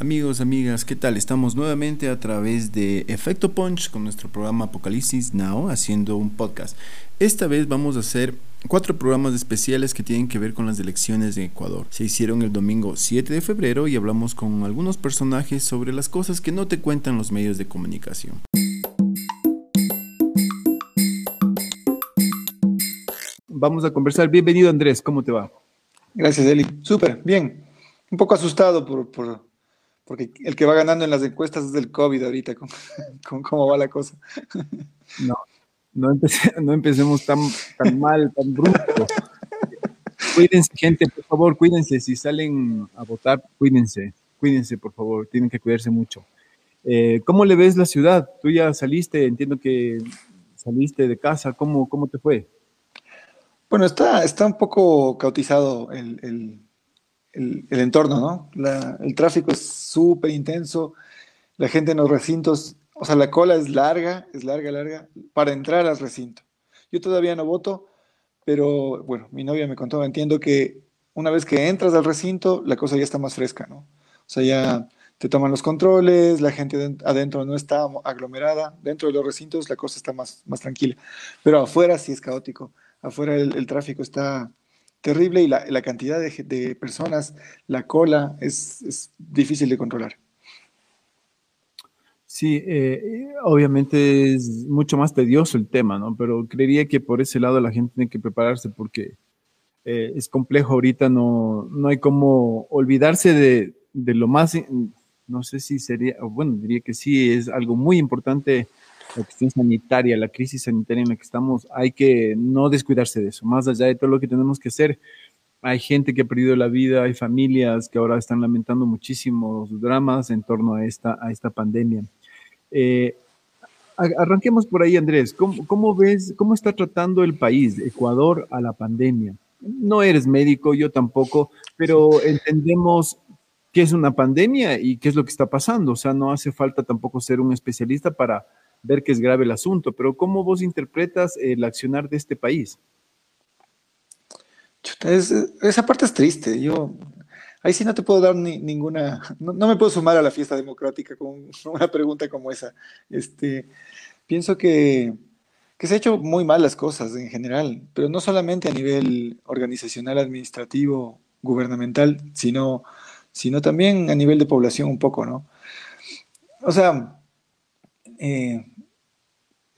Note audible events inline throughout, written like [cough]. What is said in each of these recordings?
Amigos, amigas, ¿qué tal? Estamos nuevamente a través de Efecto Punch con nuestro programa Apocalipsis Now haciendo un podcast. Esta vez vamos a hacer cuatro programas especiales que tienen que ver con las elecciones en Ecuador. Se hicieron el domingo 7 de febrero y hablamos con algunos personajes sobre las cosas que no te cuentan los medios de comunicación. Vamos a conversar. Bienvenido Andrés, ¿cómo te va? Gracias, Eli. Súper, bien. Un poco asustado por, porque el que va ganando en las encuestas es del COVID ahorita, con, [laughs] cómo va la cosa. No, no, empecemos tan, tan mal, tan bruto. Cuídense, gente, por favor, cuídense. Si salen a votar, cuídense, cuídense, por favor, tienen que cuidarse mucho. Eh, ¿Cómo le ves la ciudad? Tú ya saliste, entiendo que saliste de casa, ¿cómo, cómo te fue? Bueno, está, está un poco cautizado el, entorno, ¿no? el tráfico es súper intenso, la gente en los recintos, o sea, la cola es larga, es larga, larga, para entrar al recinto. Yo todavía no voto, pero bueno, mi novia me contó, entiendo que una vez que entras al recinto, la cosa ya está más fresca, ¿no? O sea, ya te toman los controles, la gente adentro no está aglomerada, dentro de los recintos la cosa está más, más tranquila, pero afuera sí es caótico afuera el, tráfico está terrible y la, cantidad de, personas, la cola, es, difícil de controlar. Sí, eh, obviamente es mucho más tedioso el tema, ¿no? Pero creería que por ese lado la gente tiene que prepararse porque eh, es complejo ahorita, no, no hay como olvidarse de, de lo más, no sé si sería, bueno, diría que sí, es algo muy importante la cuestión sanitaria, la crisis sanitaria en la que estamos, hay que no descuidarse de eso. Más allá de todo lo que tenemos que hacer, hay gente que ha perdido la vida, hay familias que ahora están lamentando muchísimos dramas en torno a esta, a esta pandemia. Eh, arranquemos por ahí, Andrés. ¿Cómo, ¿Cómo, ves, cómo está tratando el país, Ecuador, a la pandemia? No eres médico, yo tampoco, pero entendemos qué es una pandemia y qué es lo que está pasando. O sea, no hace falta tampoco ser un especialista para ver que es grave el asunto, pero ¿cómo vos interpretas el accionar de este país? esa parte es triste. Yo ahí sí no te puedo dar ninguna, no, me puedo sumar a la fiesta democrática con [laughs] una pregunta como esa. Este, pienso que, que se ha hecho muy mal las cosas en general, pero no solamente a nivel organizacional, administrativo, gubernamental, sino, sino también a nivel de población un poco, ¿no? O sea, eh,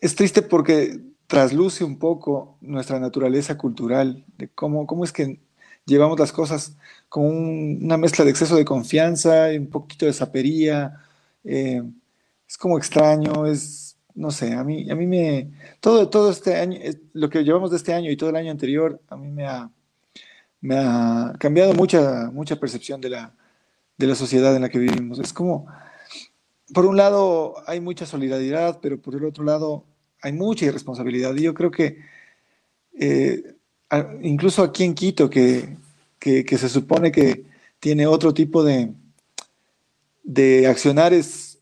es triste porque trasluce un poco nuestra naturaleza cultural, de cómo, cómo es que llevamos las cosas con una mezcla de exceso de confianza y un poquito de sapería. Eh, es como extraño, es, no sé, a mí, a mí me, todo, todo este año, lo que llevamos de este año y todo el año anterior, a mí me ha, me ha cambiado mucha, mucha percepción de la, de la sociedad en la que vivimos. Es como, por un lado hay mucha solidaridad, pero por el otro lado hay mucha irresponsabilidad. Y yo creo que eh, incluso aquí en Quito, que, se supone que tiene otro tipo de, de accionares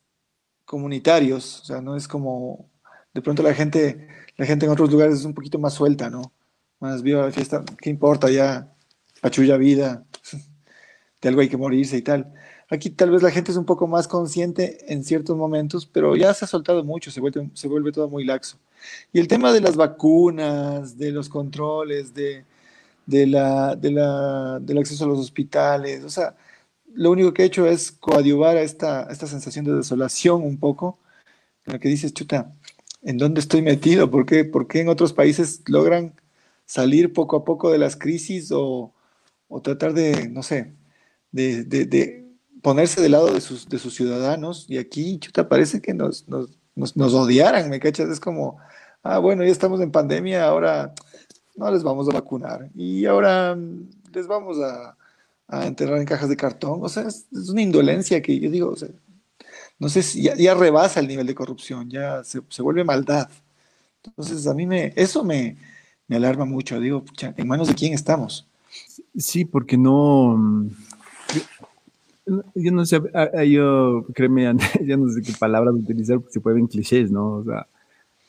comunitarios, o sea, no es como de pronto la gente, la gente en otros lugares es un poquito más suelta, ¿no? Más viva la fiesta, ¿qué importa ya? Pachulla vida, [laughs] de algo hay que morirse y tal. Aquí tal vez la gente es un poco más consciente en ciertos momentos, pero ya se ha soltado mucho, se vuelve, todo muy laxo. Y el tema de las vacunas, de los controles, de, del acceso a los hospitales, o sea, lo único que he hecho es coadyuvar a esta, sensación de desolación un poco, en la que dices, chuta, ¿en dónde estoy metido? ¿Por qué, ¿Por qué en otros países logran salir poco a poco de las crisis o, tratar de, no sé, de ponerse del lado de sus, de sus ciudadanos y aquí, chuta, parece que nos, nos, nos, odiaran, ¿me cachas? Es como, ah, bueno, ya estamos en pandemia, ahora no les vamos a vacunar y ahora les vamos a, a enterrar en cajas de cartón. O sea, es, una indolencia que yo digo, no sé si ya, rebasa el nivel de corrupción, ya se, se, vuelve maldad. Entonces, a mí me, eso me, me alarma mucho. Digo, ¿en manos de quién estamos? Sí, porque no yo no sé, yo, créeme, [laughs] ya no sé qué palabras utilizar porque se pueden clichés, ¿no? O sea,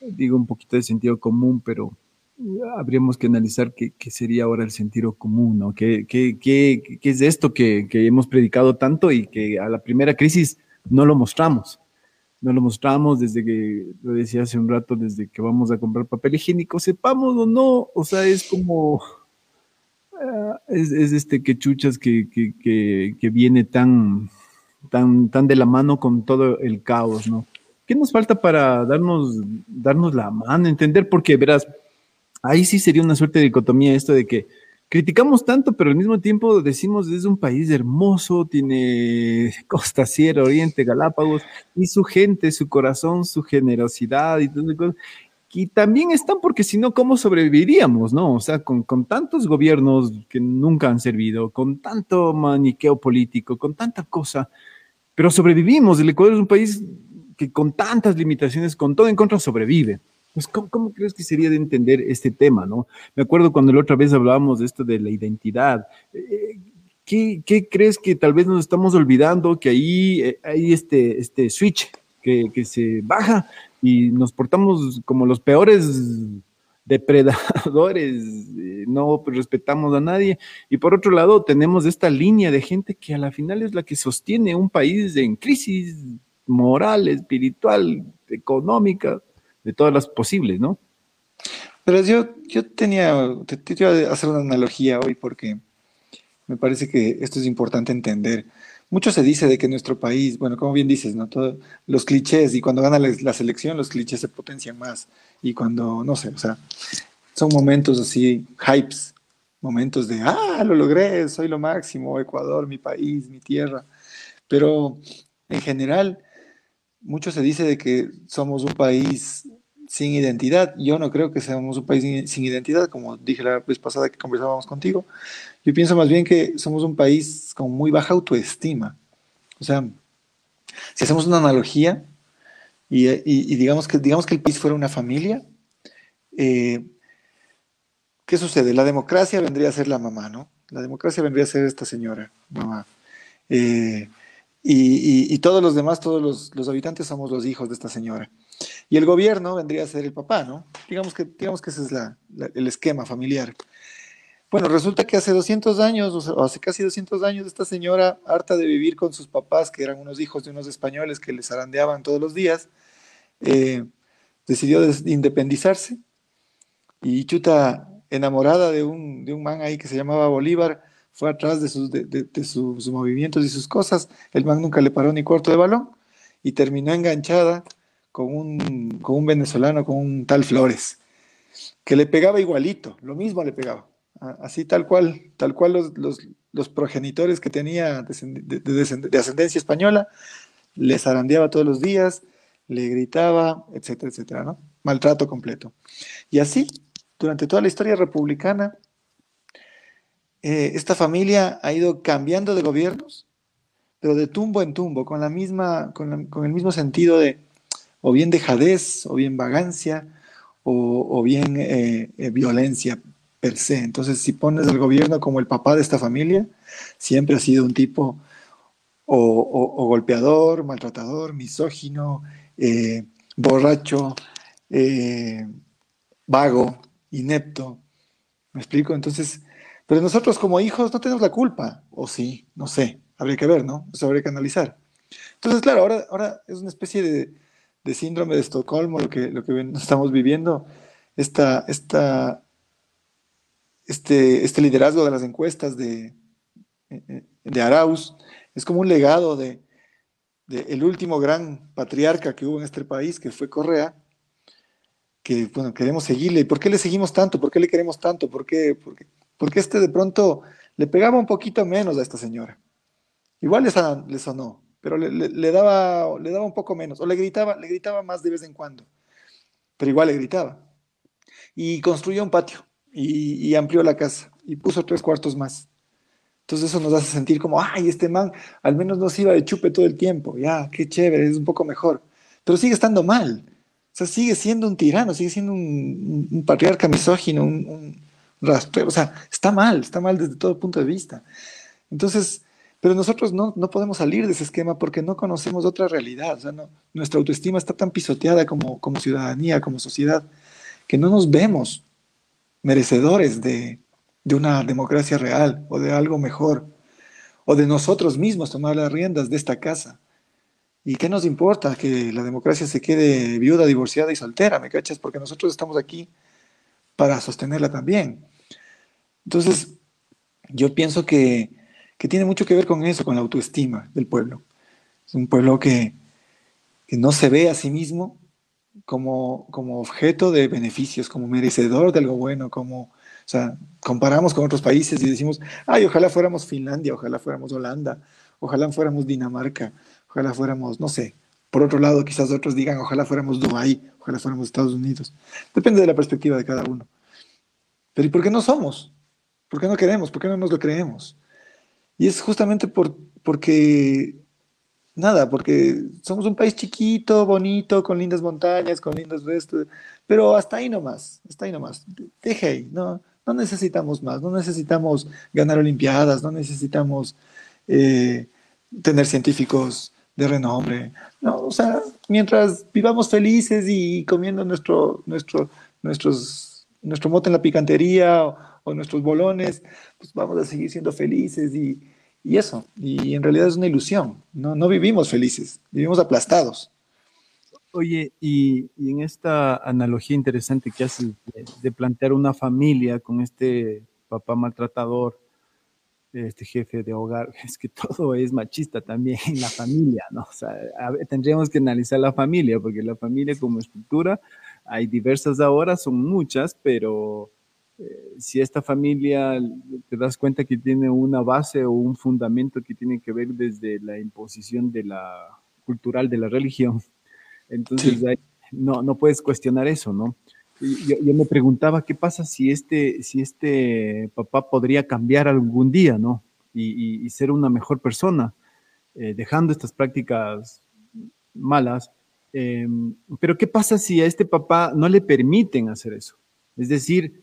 digo un poquito de sentido común, pero habríamos que analizar qué, sería ahora el sentido común, ¿no? ¿Qué, qué es esto que, hemos predicado tanto y que a la primera crisis no lo mostramos? No lo mostramos desde que, lo decía hace un rato, desde que vamos a comprar papel higiénico, sepamos o no, o sea, es como, es, este que chuchas que, que, viene tan, tan, tan de la mano con todo el caos, ¿no? ¿Qué nos falta para darnos, darnos la mano, entender? Porque, verás, ahí sí sería una suerte de dicotomía esto de que criticamos tanto, pero al mismo tiempo decimos es un país hermoso, tiene [laughs] costa, sierra, oriente, Galápagos, y su gente, su corazón, su generosidad y todo. Y también están porque si no, ¿cómo sobreviviríamos, no? O sea, con, con tantos gobiernos que nunca han servido, con tanto maniqueo político, con tanta cosa, pero sobrevivimos. El Ecuador es un país que con tantas limitaciones, con todo en contra, sobrevive. Pues, ¿cómo, crees que sería de entender este tema, no? Me acuerdo cuando la otra vez hablábamos de esto de la identidad. Eh, ¿qué, crees que tal vez nos estamos olvidando? Que ahí eh, hay este, este switch que, que se baja y nos portamos como los peores depredadores, eh, no respetamos a nadie. Y por otro lado, tenemos esta línea de gente que a la final es la que sostiene un país en crisis moral, espiritual, económica de todas las posibles, ¿no? Pero yo, yo tenía, te, te, iba a hacer una analogía hoy porque me parece que esto es importante entender. Mucho se dice de que nuestro país, bueno, como bien dices, ¿no? Todos los clichés, y cuando gana la, selección, los clichés se potencian más. Y cuando, no sé, o sea, son momentos así, hypes, momentos de, ah, lo logré, soy lo máximo, Ecuador, mi país, mi tierra. Pero en general, mucho se dice de que somos un país sin identidad. Yo no creo que seamos un país sin identidad, como dije la vez pasada que conversábamos contigo. Yo pienso más bien que somos un país con muy baja autoestima. O sea, si hacemos una analogía y, digamos, que, digamos que el país fuera una familia, eh, ¿qué sucede? La democracia vendría a ser la mamá, ¿no? La democracia vendría a ser esta señora, mamá. Eh, y, todos los demás, todos los, habitantes somos los hijos de esta señora. Y el gobierno vendría a ser el papá, ¿no? Digamos que, digamos que ese es el esquema familiar. Bueno, resulta que hace 200 años, o hace casi 200 años, esta señora, harta de vivir con sus papás, que eran unos hijos de unos españoles que les arandeaban todos los días, eh, decidió independizarse y chuta, enamorada de un, de un man ahí que se llamaba Bolívar, fue atrás de sus, de, sus movimientos y sus cosas. El man nunca le paró ni cuarto de balón y terminó enganchada con un, con un venezolano, con un tal Flores, que le pegaba igualito, lo mismo le pegaba. Así tal cual, tal cual los, los, los progenitores que tenía de, ascendencia española, les zarandeaba todos los días, le gritaba, etcétera, etcétera, ¿no? Maltrato completo. Y así, durante toda la historia republicana, eh, esta familia ha ido cambiando de gobiernos, pero de tumbo en tumbo, con, la misma, con, el mismo sentido de o bien dejadez, o bien vagancia, o, bien eh, eh, violencia per se. Entonces, si pones al gobierno como el papá de esta familia, siempre ha sido un tipo o, golpeador, maltratador, misógino, borracho, vago, inepto. ¿Me explico? Entonces, pero nosotros como hijos no tenemos la culpa, o sí, no sé, habría que ver, ¿no? Eso habría que analizar. Entonces, claro, ahora, ahora es una especie de, síndrome de Estocolmo lo que, lo que estamos viviendo, esta, esta, este, este liderazgo de las encuestas de, de Arauz, es como un legado de, el último gran patriarca que hubo en este país, que fue Correa, que, bueno, queremos seguirle. ¿Y por qué le seguimos tanto? ¿Por qué le queremos tanto? ¿Por qué? Porque porque este de pronto le pegaba un poquito menos a esta señora. Igual le, sonó, pero le, daba, le daba un poco menos, o le gritaba, le gritaba más de vez en cuando, pero igual le gritaba. Y construyó un patio y, amplió la casa y puso tres cuartos más. Entonces eso nos hace sentir como, ay, este man al menos no se iba de chupe todo el tiempo, ya, qué chévere, es un poco mejor. Pero sigue estando mal. O sea, sigue siendo un tirano, sigue siendo un, patriarca misógino, un, o sea, está mal, está mal desde todo punto de vista. Entonces, pero nosotros no, no podemos salir de ese esquema porque no conocemos otra realidad. O sea, no, nuestra autoestima está tan pisoteada como, como ciudadanía, como sociedad, que no nos vemos. Merecedores de, una democracia real o de algo mejor, o de nosotros mismos tomar las riendas de esta casa. ¿Y qué nos importa que la democracia se quede viuda, divorciada y soltera? ¿Me cachas? Porque nosotros estamos aquí para sostenerla también. Entonces, yo pienso que, tiene mucho que ver con eso, con la autoestima del pueblo. Es un pueblo que no se ve a sí mismo como, como objeto de beneficios, como merecedor de algo bueno, como, o sea, comparamos con otros países y decimos, ay, ojalá fuéramos Finlandia, ojalá fuéramos Holanda, ojalá fuéramos Dinamarca, ojalá fuéramos, no sé, por otro lado, quizás otros digan, ojalá fuéramos Dubái, ojalá fuéramos Estados Unidos. Depende de la perspectiva de cada uno. Pero ¿y por qué no somos? ¿Por qué no queremos? ¿Por qué no nos lo creemos? Y es justamente por, porque, nada, porque somos un país chiquito, bonito, con lindas montañas, con lindos restos, pero hasta ahí nomás, hasta ahí nomás. Deje ahí, no, no necesitamos más, no necesitamos ganar Olimpiadas, no necesitamos eh, tener científicos de renombre. No, o sea, mientras vivamos felices y comiendo nuestro, nuestro, nuestros, nuestro mote en la picantería o, nuestros bolones, pues vamos a seguir siendo felices y, y, eso. Y en realidad es una ilusión. No, no vivimos felices, vivimos aplastados. Oye, y, y en esta analogía interesante que haces de, plantear una familia con este papá maltratador, este jefe de hogar, [laughs] es que todo es machista también en la familia, ¿no? O sea, tendríamos que analizar la familia, porque la familia como estructura, hay diversas ahora, son muchas, pero eh, si esta familia te das cuenta que tiene una base o un fundamento que tiene que ver desde la imposición de la cultural de la religión, entonces no, no puedes cuestionar eso, ¿no? yo, me preguntaba qué pasa si este, si este papá podría cambiar algún día, ¿no? Y, ser una mejor persona, eh, dejando estas prácticas malas. Em, pero ¿qué pasa si a este papá no le permiten hacer eso? Es decir,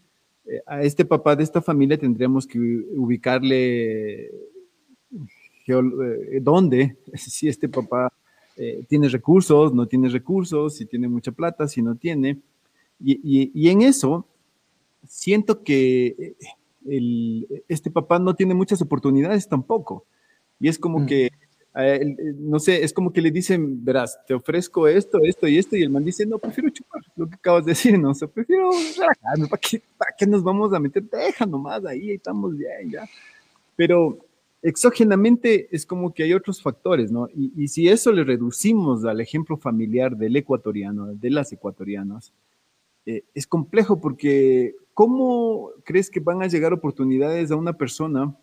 a este papá de esta familia tendríamos que ubicarle eh, dónde, [laughs] si este papá tiene recursos, no tiene recursos, si tiene mucha plata, si no tiene. Y, en eso siento que eh, este papá no tiene muchas oportunidades tampoco. Y es como mm. que, no sé, es como que le dicen, verás, te ofrezco esto, esto y esto, y el man dice, no, prefiero chupar, lo que acabas de decir, no, o sea, prefiero relajarme, ¿para qué, ¿para qué nos vamos a meter? Deja nomás ahí, estamos bien, ya. Pero exógenamente es como que hay otros factores, ¿no? Y, y si eso le reducimos al ejemplo familiar del ecuatoriano, de las ecuatorianas, eh, es complejo porque ¿cómo crees que van a llegar oportunidades a una persona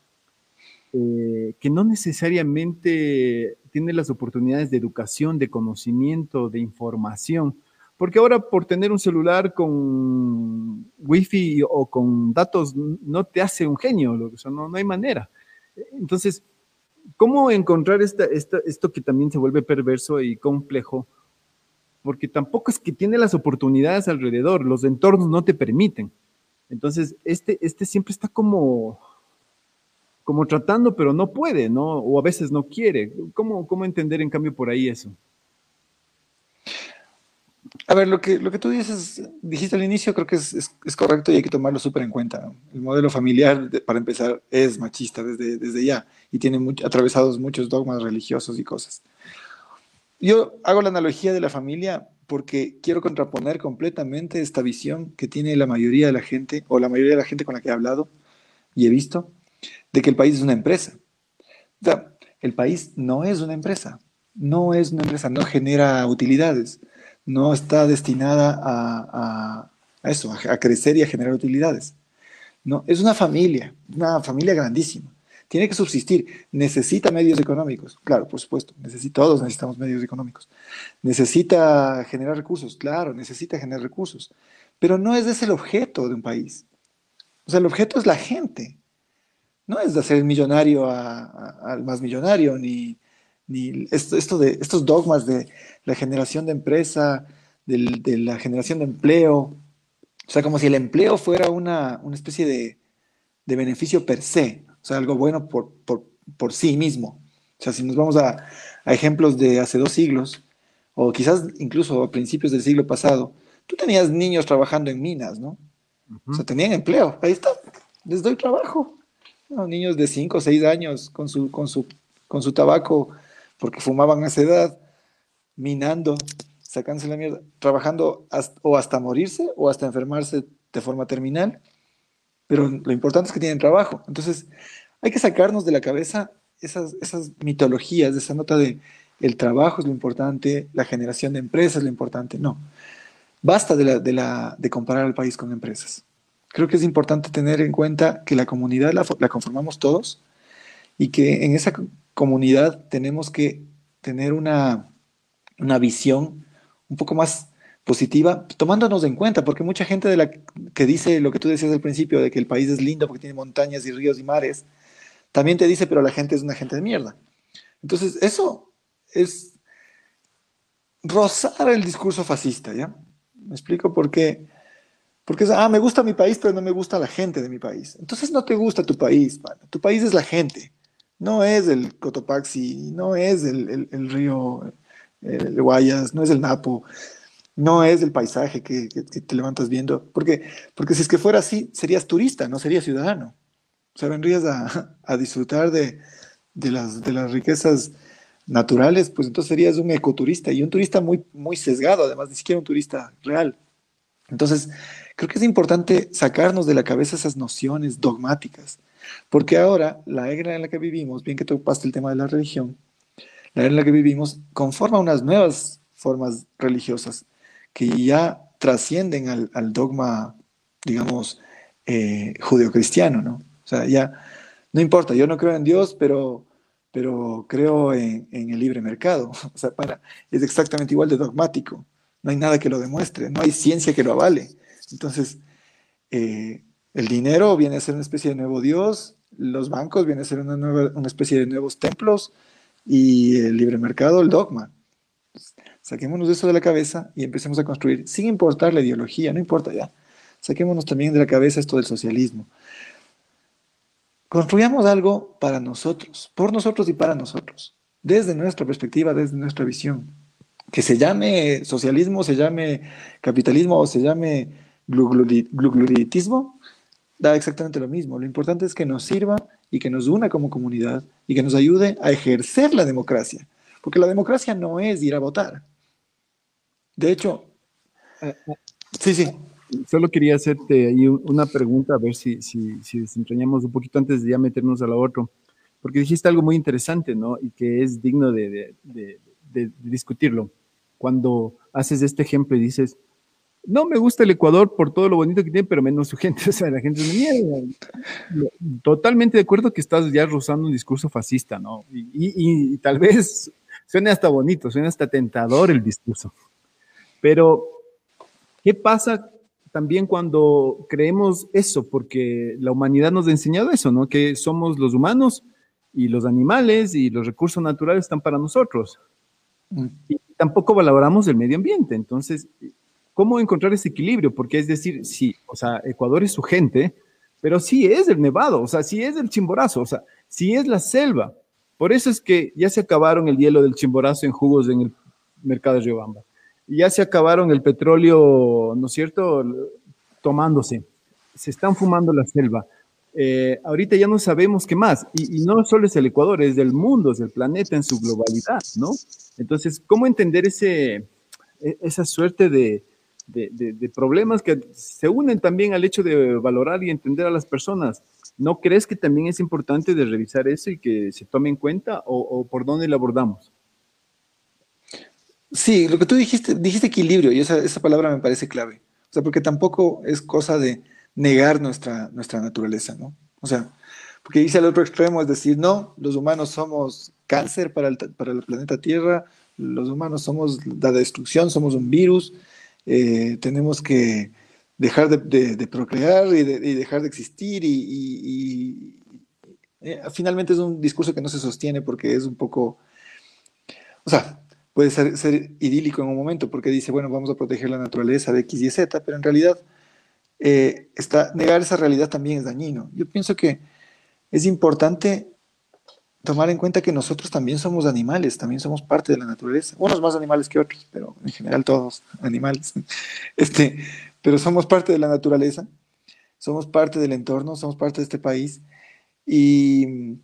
eh, que no necesariamente tiene las oportunidades de educación, de conocimiento, de información? Porque ahora por tener un celular con wifi o con datos no te hace un genio, o sea, no, no hay manera. Entonces, ¿cómo encontrar esto que también se vuelve perverso y complejo? porque tampoco es que tiene las oportunidades alrededor, los entornos no te permiten. Entonces, este, este siempre está como, como tratando, pero no puede, ¿no? O a veces no quiere. ¿Cómo, cómo entender en cambio por ahí eso? A ver, lo que, lo que tú dices, dijiste al inicio, creo que es, correcto y hay que tomarlo súper en cuenta. El modelo familiar, para empezar, es machista desde, desde ya y tiene atravesados muchos dogmas religiosos y cosas. Yo hago la analogía de la familia porque quiero contraponer completamente esta visión que tiene la mayoría de la gente, o la mayoría de la gente con la que he hablado y he visto, de que el país es una empresa. O sea, el país no es una empresa, no es una empresa, no genera utilidades, no está destinada a, a eso, a crecer y a generar utilidades. No, es una familia, una familia grandísima. Tiene que subsistir, necesita medios económicos, claro, por supuesto, todos necesitamos medios económicos. Necesita generar recursos, claro, necesita generar recursos, pero no es ese el objeto de un país. O sea, el objeto es la gente, no es de hacer millonario al más millonario, ni, ni esto, de, estos dogmas de la generación de empresa, de, la generación de empleo, o sea, como si el empleo fuera una, especie de, de beneficio per se. O sea, algo bueno por, por, sí mismo. O sea, si nos vamos a, ejemplos de hace dos siglos, o quizás incluso a principios del siglo pasado, tú tenías niños trabajando en minas, ¿no? O sea, tenían empleo. Ahí está. Les doy trabajo. niños de 5 o 6 años con su, con, su, con su tabaco, porque fumaban a esa edad, minando, sacándose la mierda, trabajando o hasta morirse o hasta enfermarse de forma terminal. Pero lo importante es que tienen trabajo. Entonces, hay que sacarnos de la cabeza esas, esas mitologías, esa nota de el trabajo es lo importante, la generación de empresas es lo importante. No. Basta de, la, de, la, de comparar al país con empresas. Creo que es importante tener en cuenta que la comunidad la, la conformamos todos y que en esa comunidad tenemos que tener una, una visión un poco más positiva, tomándonos en cuenta, porque mucha gente que dice lo que tú decías al principio, de que el país es lindo porque tiene montañas y ríos y mares, también te dice, pero la gente es una gente de mierda. Entonces, eso es rozar el discurso fascista, ¿ya? Me explico por qué. Porque es, ah, me gusta mi país, pero no me gusta la gente de mi país. Entonces no te gusta tu país, Tu país es la gente. No es el Cotopaxi, no es el, río el Guayas, no es el Napo, no es el paisaje que, te levantas viendo. Porque, porque si es que fuera así, serías turista, no serías ciudadano. O sea, vendrías a, disfrutar de, las, de las riquezas naturales, pues entonces serías un ecoturista y un turista muy, muy sesgado, además, ni siquiera un turista real. Entonces, creo que es importante sacarnos de la cabeza esas nociones dogmáticas, porque ahora la era en la que vivimos, bien que topaste el tema de la religión, la era en la que vivimos conforma unas nuevas formas religiosas que ya trascienden al, dogma, digamos, eh, judeocristiano, ¿no? O sea, ya no importa, yo no creo en Dios, pero pero creo en, el libre mercado. [laughs] O sea, para, es exactamente igual de dogmático. No hay nada que lo demuestre, no hay ciencia que lo avale. Entonces, eh, el dinero viene a ser una especie de nuevo Dios, los bancos vienen a ser una, nueva, una especie de nuevos templos y el libre mercado, el dogma. Saquémonos eso de la cabeza y empecemos a construir, sin importar la ideología, no importa ya. Saquémonos también de la cabeza esto del socialismo. Construyamos algo para nosotros, por nosotros y para nosotros, desde nuestra perspectiva, desde nuestra visión. Que se llame socialismo, se llame capitalismo o se llame glugluditismo, da exactamente lo mismo. Lo importante es que nos sirva y que nos una como comunidad y que nos ayude a ejercer la democracia. Porque la democracia no es ir a votar. De hecho, sí, sí. Solo quería hacerte ahí una pregunta, a ver si, si, si desentrañamos un poquito antes de ya meternos a la otro, porque dijiste algo muy interesante, ¿no? Y que es digno de, de, de, discutirlo. Cuando haces este ejemplo y dices, no me gusta el Ecuador por todo lo bonito que tiene, pero menos su [laughs] gente, o sea, la gente es una mierda. Totalmente de acuerdo que estás ya rozando un discurso fascista, ¿no? Y, y, y tal vez suene hasta bonito, suene hasta tentador el discurso. Pero, ¿qué pasa también cuando creemos eso, porque la humanidad nos ha enseñado eso, ¿no? Que somos los humanos y los animales y los recursos naturales están para nosotros. Mm. Y tampoco valoramos el medio ambiente. Entonces, ¿cómo encontrar ese equilibrio? Porque es decir, sí, o sea, Ecuador es su gente, pero sí es el nevado, o sea, sí es el chimborazo, o sea, sí es la selva. Por eso es que ya se acabaron el hielo del chimborazo en jugos en el mercado de Riobamba ya se acabaron el petróleo, ¿no es cierto?, tomándose. Se están fumando la selva. Eh, ahorita ya no sabemos qué más. Y, no solo es el Ecuador, es del mundo, es del planeta en su globalidad, ¿no? Entonces, ¿cómo entender ese, e, esa suerte de, de, problemas que se unen también al hecho de valorar y entender a las personas? ¿No crees que también es importante de revisar eso y que se tome en cuenta o, o por dónde lo abordamos? Sí, lo que tú dijiste, dijiste equilibrio y esa, esa palabra me parece clave. O sea, porque tampoco es cosa de negar nuestra, nuestra naturaleza, ¿no? O sea, porque dice al otro extremo, es decir, no, los humanos somos cáncer para el, para el planeta Tierra, los humanos somos la destrucción, somos un virus, eh, tenemos que dejar de, procrear y, dejar de existir y, y eh, finalmente es un discurso que no se sostiene porque es un poco, o sea, puede ser, idílico en un momento porque dice, bueno, vamos a proteger la naturaleza de X y Z, pero en realidad eh, está, negar esa realidad también es dañino. Yo pienso que es importante tomar en cuenta que nosotros también somos animales, también somos parte de la naturaleza, unos más animales que otros, pero en general todos animales, [laughs] este, pero somos parte de la naturaleza somos parte del entorno, somos parte de este país. Y,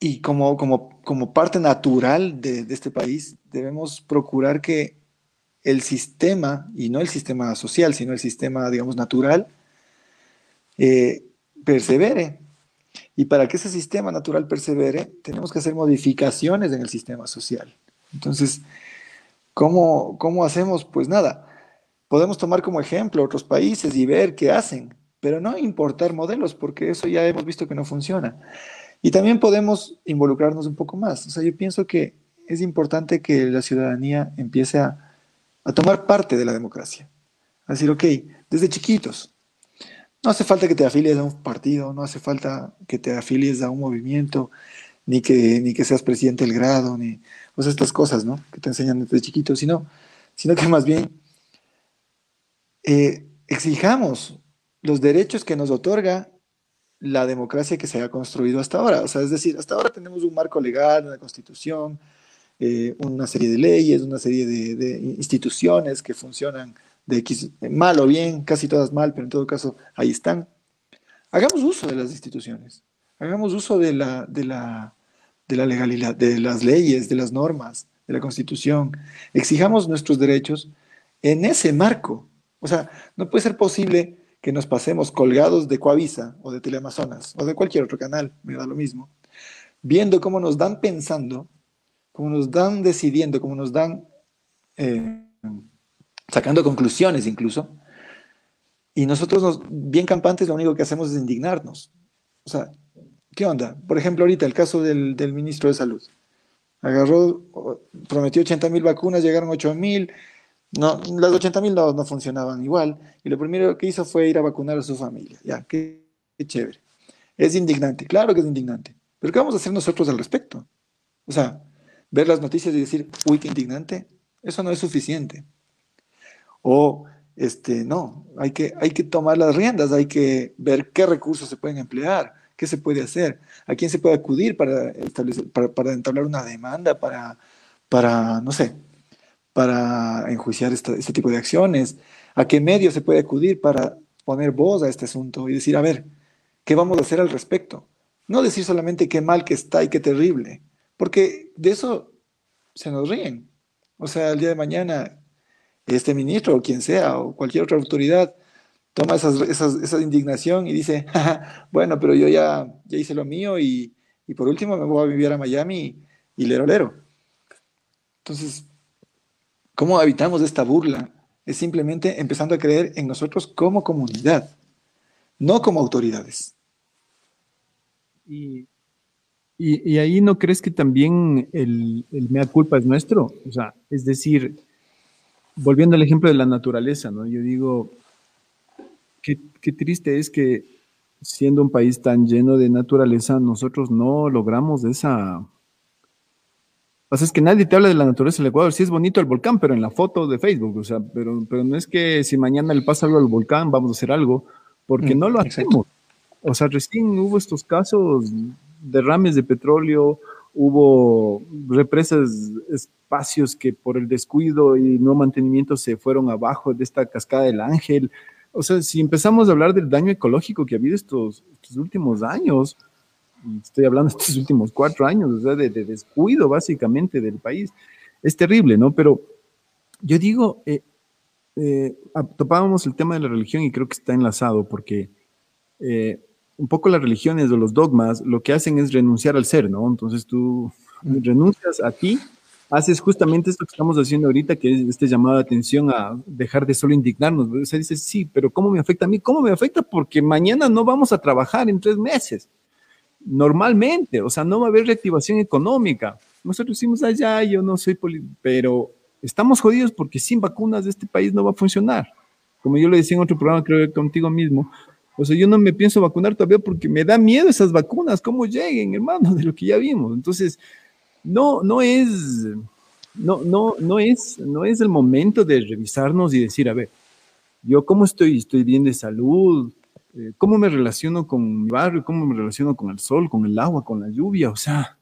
y como, como, como parte natural de, este país debemos procurar que el sistema, y no el sistema social, sino el sistema, digamos, natural, eh, persevere. Y para que ese sistema natural persevere, tenemos que hacer modificaciones en el sistema social. Entonces, ¿cómo, cómo hacemos? Pues nada, podemos tomar como ejemplo otros países y ver qué hacen, pero no importar modelos, porque eso ya hemos visto que no funciona. Y también podemos involucrarnos un poco más. O sea, yo pienso que es importante que la ciudadanía empiece a, a tomar parte de la democracia. A decir, ok, desde chiquitos, no hace falta que te afilies a un partido, no hace falta que te afilies a un movimiento, ni que, ni que seas presidente del grado, ni sea, estas cosas, ¿no? Que te enseñan desde chiquito, sino, sino que más bien eh, exijamos los derechos que nos otorga la democracia que se ha construido hasta ahora. O sea, es decir, hasta ahora tenemos un marco legal, una constitución, eh, una serie de leyes, una serie de, instituciones que funcionan de X, mal o bien, casi todas mal, pero en todo caso ahí están. Hagamos uso de las instituciones, hagamos uso de la, de la, de la legalidad, de las leyes, de las normas, de la constitución. Exijamos nuestros derechos en ese marco o sea, no puede ser posible que nos pasemos colgados de Coavisa o de Teleamazonas o de cualquier otro canal, me da lo mismo, viendo cómo nos dan pensando, cómo nos dan decidiendo, cómo nos dan eh, sacando conclusiones incluso, y nosotros bien campantes lo único que hacemos es indignarnos. O sea, ¿qué onda? Por ejemplo, ahorita el caso del, del ministro de Salud. Agarró, prometió 80 mil vacunas, llegaron 8 mil, no, las 80 mil no, funcionaban igual. Y lo primero que hizo fue ir a vacunar a su familia. Ya, qué, chévere. Es indignante, claro que es indignante. Pero ¿qué vamos a hacer nosotros al respecto? O sea, ver las noticias y decir, uy, qué indignante, eso no es suficiente. O, este, no, hay que, hay que tomar las riendas, hay que ver qué recursos se pueden emplear, qué se puede hacer, a quién se puede acudir para, establecer, para, para entablar una demanda, para, para, no sé, para enjuiciar este tipo de acciones? ¿A qué medio se puede acudir para poner voz a este asunto y decir, a ver, ¿qué vamos a hacer al respecto? No decir solamente qué mal que está y qué terrible, porque de eso se nos ríen. O sea, el día de mañana, este ministro o quien sea, o cualquier otra autoridad, toma esa indignación y dice, [laughs] bueno, pero yo ya, ya hice lo mío y, y, por último me voy a vivir a Miami y lero lero. Entonces, ¿Cómo evitamos esta burla? Es simplemente empezando a creer en nosotros como comunidad, no como autoridades. Y, ahí no crees que también el, mea culpa es nuestro. O sea, es decir, volviendo al ejemplo de la naturaleza, ¿no? Yo digo, qué, qué triste es que siendo un país tan lleno de naturaleza, nosotros no logramos esa o sea, es que nadie te habla de la naturaleza del Ecuador. Sí es bonito el volcán, pero en la foto de Facebook, o sea, pero, pero no es que si mañana le pasa algo al volcán, vamos a hacer algo, porque mm, no lo hacemos. O sea, recién hubo estos casos, derrames de petróleo, hubo represas, espacios que por el descuido y no mantenimiento se fueron abajo de esta cascada del Ángel. O sea, si empezamos a hablar del daño ecológico que ha habido estos, estos últimos años, estoy hablando de estos últimos cuatro años, o sea, de, descuido básicamente del país. Es terrible, ¿no? Pero yo digo, eh, eh, topábamos el tema de la religión y creo que está enlazado porque eh, un poco las religiones o los dogmas lo que hacen es renunciar al ser, ¿no? Entonces tú renuncias a ti, haces justamente esto que estamos haciendo ahorita, que es este llamado de atención a dejar de solo indignarnos. O sea, dices, sí, pero ¿cómo me afecta a mí? ¿Cómo me afecta? Porque mañana no vamos a trabajar en tres meses normalmente, o sea, no va a haber reactivación económica. Nosotros decimos allá, yo no soy pero estamos jodidos porque sin vacunas este país no va a funcionar. Como yo le decía en otro programa, creo que contigo mismo, o sea, yo no me pienso vacunar todavía porque me da miedo esas vacunas, cómo lleguen, hermano, [laughs] de lo que ya vimos. Entonces, no, no es, no, no, no es, no es el momento de revisarnos y decir, a ver, yo cómo estoy, estoy bien de salud, eh, cómo me relaciono con mi barrio, cómo me relaciono con el sol, con el agua, con la lluvia, o sea,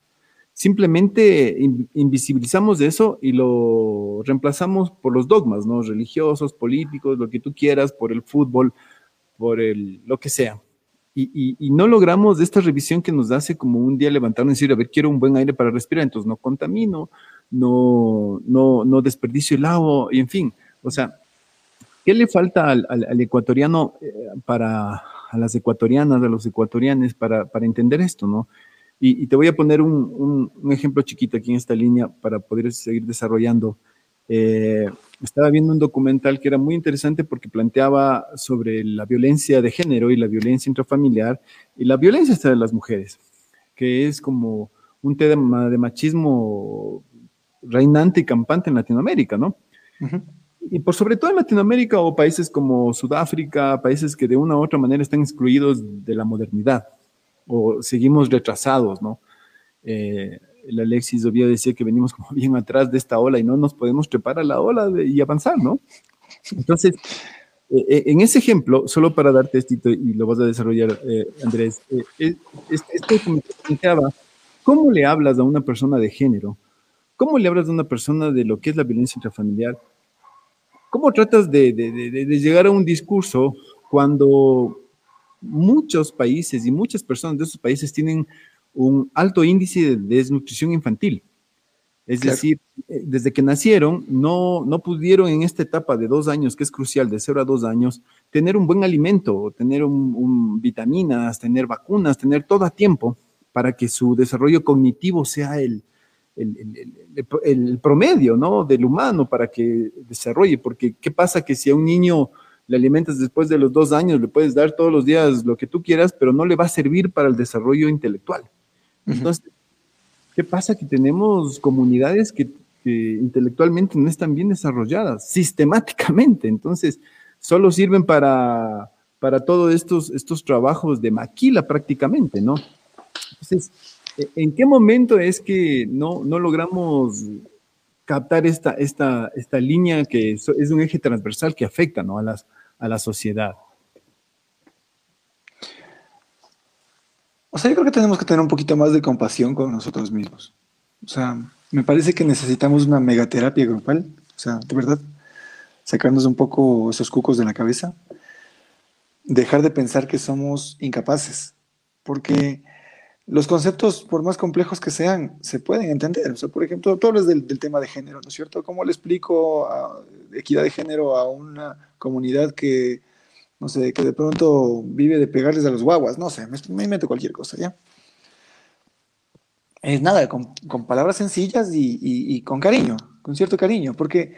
simplemente invisibilizamos eso y lo reemplazamos por los dogmas, ¿no? Religiosos, políticos, lo que tú quieras, por el fútbol, por el, lo que sea. Y, y, no logramos esta revisión que nos hace como un día levantarnos y decir, a ver, quiero un buen aire para respirar, entonces no contamino, no, no, no desperdicio el agua, y en fin, o sea, ¿qué le falta al, al, ecuatoriano eh, para, a las ecuatorianas, a los ecuatorianos para, para entender esto, no? Y, te voy a poner un, un, ejemplo chiquito aquí en esta línea para poder seguir desarrollando. Eh, estaba viendo un documental que era muy interesante porque planteaba sobre la violencia de género y la violencia intrafamiliar y la violencia de las mujeres, que es como un tema de machismo reinante y campante en Latinoamérica, ¿no? Y por sobre todo en Latinoamérica o países como Sudáfrica, países que de una u otra manera están excluidos de la modernidad o seguimos retrasados, ¿no? Eh, el Alexis Oviedo decía que venimos como bien atrás de esta ola y no nos podemos trepar a la ola y avanzar, ¿no? Entonces, eh, eh, en ese ejemplo, solo para darte esto y lo vas a desarrollar, Andrés, este como te planteaba, ¿cómo le hablas a una persona de género? ¿Cómo le hablas a una persona de lo que es la violencia intrafamiliar? ¿Cómo tratas de llegar a un discurso cuando muchos países y muchas personas de esos países tienen un alto índice de desnutrición infantil. Es decir, eh, desde que nacieron, no, no pudieron en esta etapa de dos años, que es crucial, de cero a dos años, tener un buen alimento, tener un, vitaminas, tener vacunas, tener todo a tiempo para que su desarrollo cognitivo sea el, el, el, promedio ¿no? del humano para que desarrolle. Porque, ¿qué pasa que si a un niño le alimentas después de los dos años, le puedes dar todos los días lo que tú quieras, pero no le va a servir para el desarrollo intelectual. Entonces, ¿qué pasa? Que tenemos comunidades que, intelectualmente no están bien desarrolladas, sistemáticamente. Entonces, solo sirven para, para todos estos, estos trabajos de maquila prácticamente, ¿no? Entonces, ¿en qué momento es que no, no logramos captar esta, esta, esta línea que es, un eje transversal que afecta ¿no? a, las, a la sociedad. O sea, yo creo que tenemos que tener un poquito más de compasión con nosotros mismos. O sea, me parece que necesitamos una megaterapia grupal. O sea, de verdad, sacarnos un poco esos cucos de la cabeza. Dejar de pensar que somos incapaces. Porque los conceptos, por más complejos que sean, se pueden entender. O sea, por ejemplo, tú hablas del, tema de género, ¿no es cierto? ¿Cómo le explico equidad de género a una comunidad que, no sé, que de pronto vive de pegarles a los guaguas? No sé, me, me invento cualquier cosa, ¿ya? Es nada, con, palabras sencillas y, con cariño, con cierto cariño, porque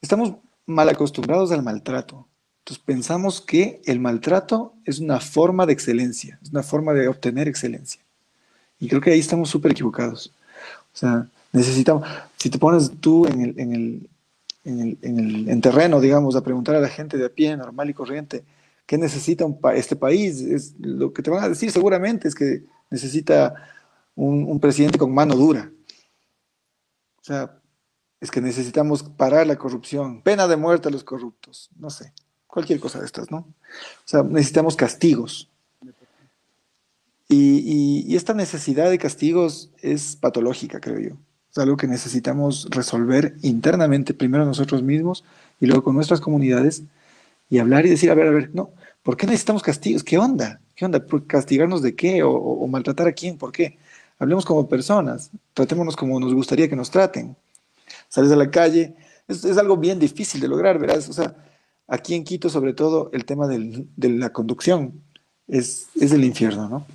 estamos mal acostumbrados al maltrato. Entonces pensamos que el maltrato es una forma de excelencia, es una forma de obtener excelencia. Y creo que ahí estamos súper equivocados. O sea, necesitamos, si te pones tú en el, en el, en terreno, digamos, a preguntar a la gente de a pie, normal y corriente, ¿qué necesita este país? Es, lo que te van a decir seguramente es que necesita un presidente con mano dura. O sea, es que necesitamos parar la corrupción, pena de muerte a los corruptos, no sé, cualquier cosa de estas, ¿no? O sea, necesitamos castigos, y, esta necesidad de castigos es patológica, creo yo. Es algo que necesitamos resolver internamente, primero nosotros mismos y luego con nuestras comunidades, y hablar y decir, a ver, a ver, no, ¿por qué necesitamos castigos? ¿Qué onda? ¿Qué onda? ¿Castigarnos de qué? ¿O, maltratar a quién? ¿Por qué? Hablemos como personas, tratémonos como nos gustaría que nos traten. Sales a la calle, es, algo bien difícil de lograr, ¿verdad? O sea, aquí en Quito, sobre todo, el tema de la conducción es, es el infierno, ¿no?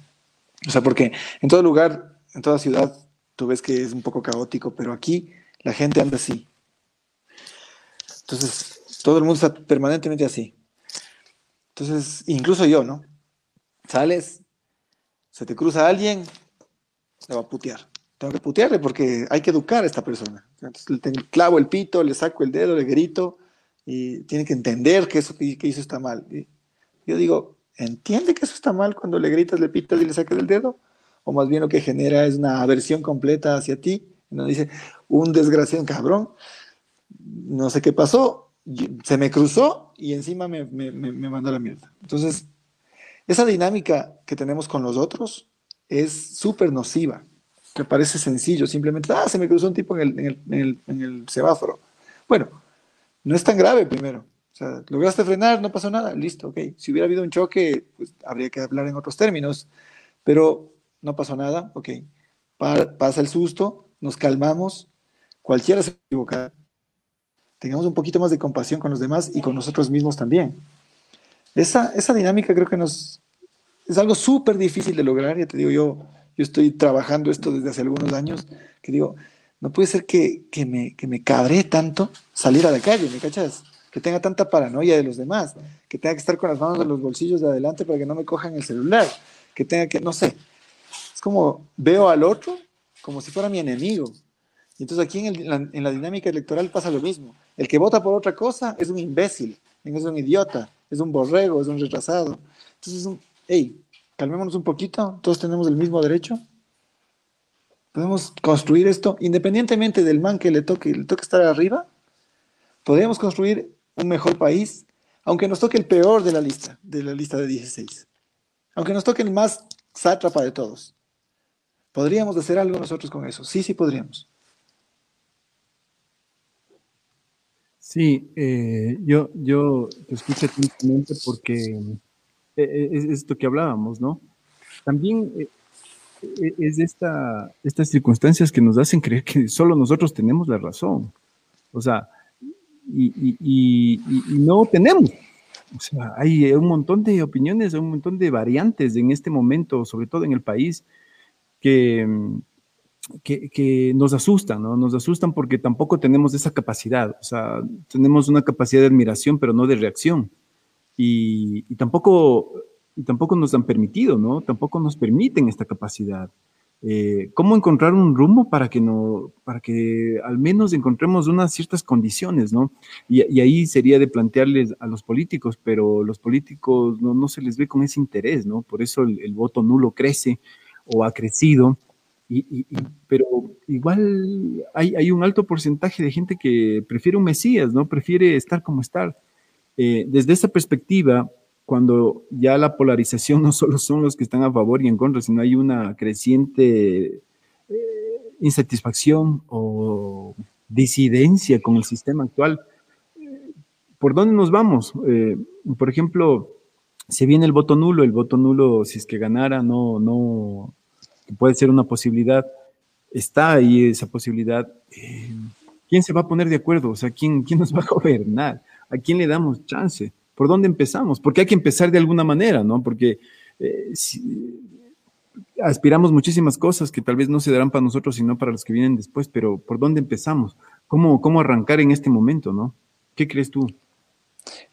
O sea, porque en todo lugar, en toda ciudad, tú ves que es un poco caótico, pero aquí la gente anda así. Entonces, todo el mundo está permanentemente así. Entonces, incluso yo, ¿no? Sales, se te cruza alguien, le va a putear. Tengo que putearle porque hay que educar a esta persona. Entonces, le clavo el pito, le saco el dedo, le grito y tiene que entender que eso que hizo está mal. yo digo, entiende que eso está mal cuando le gritas, le pitas y le sacas el dedo, o más bien lo que genera es una aversión completa hacia ti, no dice, un desgraciado cabrón, no sé qué pasó, se me cruzó y encima me, me, me mandó a la mierda. Entonces, esa dinámica que tenemos con los otros es súper nociva, que parece sencillo, simplemente, ah, se me cruzó un tipo en el, en el, en el, en el semáforo. Bueno, no es tan grave primero. sea, lograste frenar, no pasó nada, listo, ok. Si hubiera habido un choque, pues habría que hablar en otros términos, pero no pasó nada, ok. pasa el susto, nos calmamos, cualquiera se equivoca. Tengamos un poquito más de compasión con los demás y con nosotros mismos también. Esa, esa dinámica creo que nos es algo súper difícil de lograr, ya te digo, yo, yo estoy trabajando esto desde hace algunos años, que digo, no puede ser que, que me, que me tanto salir a la calle, ¿me cachas? que tenga tanta paranoia de los demás, que tenga que estar con las manos en los bolsillos de adelante para que no me cojan el celular, que tenga que, no sé, como veo al otro como si fuera mi enemigo. Y entonces aquí en, la, dinámica electoral pasa lo mismo. El que vota por otra cosa es un imbécil, es un idiota, es un borrego, es un retrasado. Entonces, hey, calmémonos un poquito, todos tenemos el mismo derecho. Podemos construir esto independientemente del man que le toque, le toque estar arriba. Podemos construir un mejor país, aunque nos toque el peor de la lista, de la lista de 16. Aunque nos toque el más sátrapa de todos. ¿Podríamos hacer algo nosotros con eso? Sí, sí podríamos. Sí, eh, yo, yo te escucho atentamente porque eh, eh, es esto que hablábamos, ¿no? También es esta, estas circunstancias que nos hacen creer que solo nosotros tenemos la razón. O sea, y, no tenemos. O sea, hay un montón de opiniones, un montón de variantes en este momento, sobre todo en el país, que, que, nos asustan, ¿no? Nos asustan porque tampoco tenemos esa capacidad. O sea, tenemos una capacidad de admiración, pero no de reacción. Y, y tampoco, y tampoco nos han permitido, ¿no? Tampoco nos permiten esta capacidad. Eh, cómo encontrar un rumbo para que no, para que al menos encontremos unas ciertas condiciones, ¿no? Y, ahí sería de plantearles a los políticos, pero los políticos no, no se les ve con ese interés, ¿no? Por eso el, voto nulo crece o ha crecido. Y, pero igual hay, hay, un alto porcentaje de gente que prefiere un Mesías, ¿no? Prefiere estar como estar. Eh, desde esa perspectiva, cuando ya la polarización [laughs] no solo son los que están a favor y en contra, sino hay una creciente eh, insatisfacción o disidencia con el sistema actual. ¿Por dónde nos vamos? Eh, por ejemplo, si viene el voto nulo, el voto nulo, si es que ganara, no, no, puede ser una posibilidad, está ahí esa posibilidad. Eh, ¿Quién se va a poner de acuerdo? O sea, ¿quién, ¿quién nos va a [laughs] gobernar? ¿A quién le damos chance? ¿por dónde empezamos? Porque hay que empezar de alguna manera, ¿no? Porque eh, aspiramos muchísimas cosas que tal vez no se darán para nosotros, sino para los que vienen después, pero ¿por dónde empezamos? ¿Cómo, cómo arrancar en este momento, no? ¿Qué crees tú?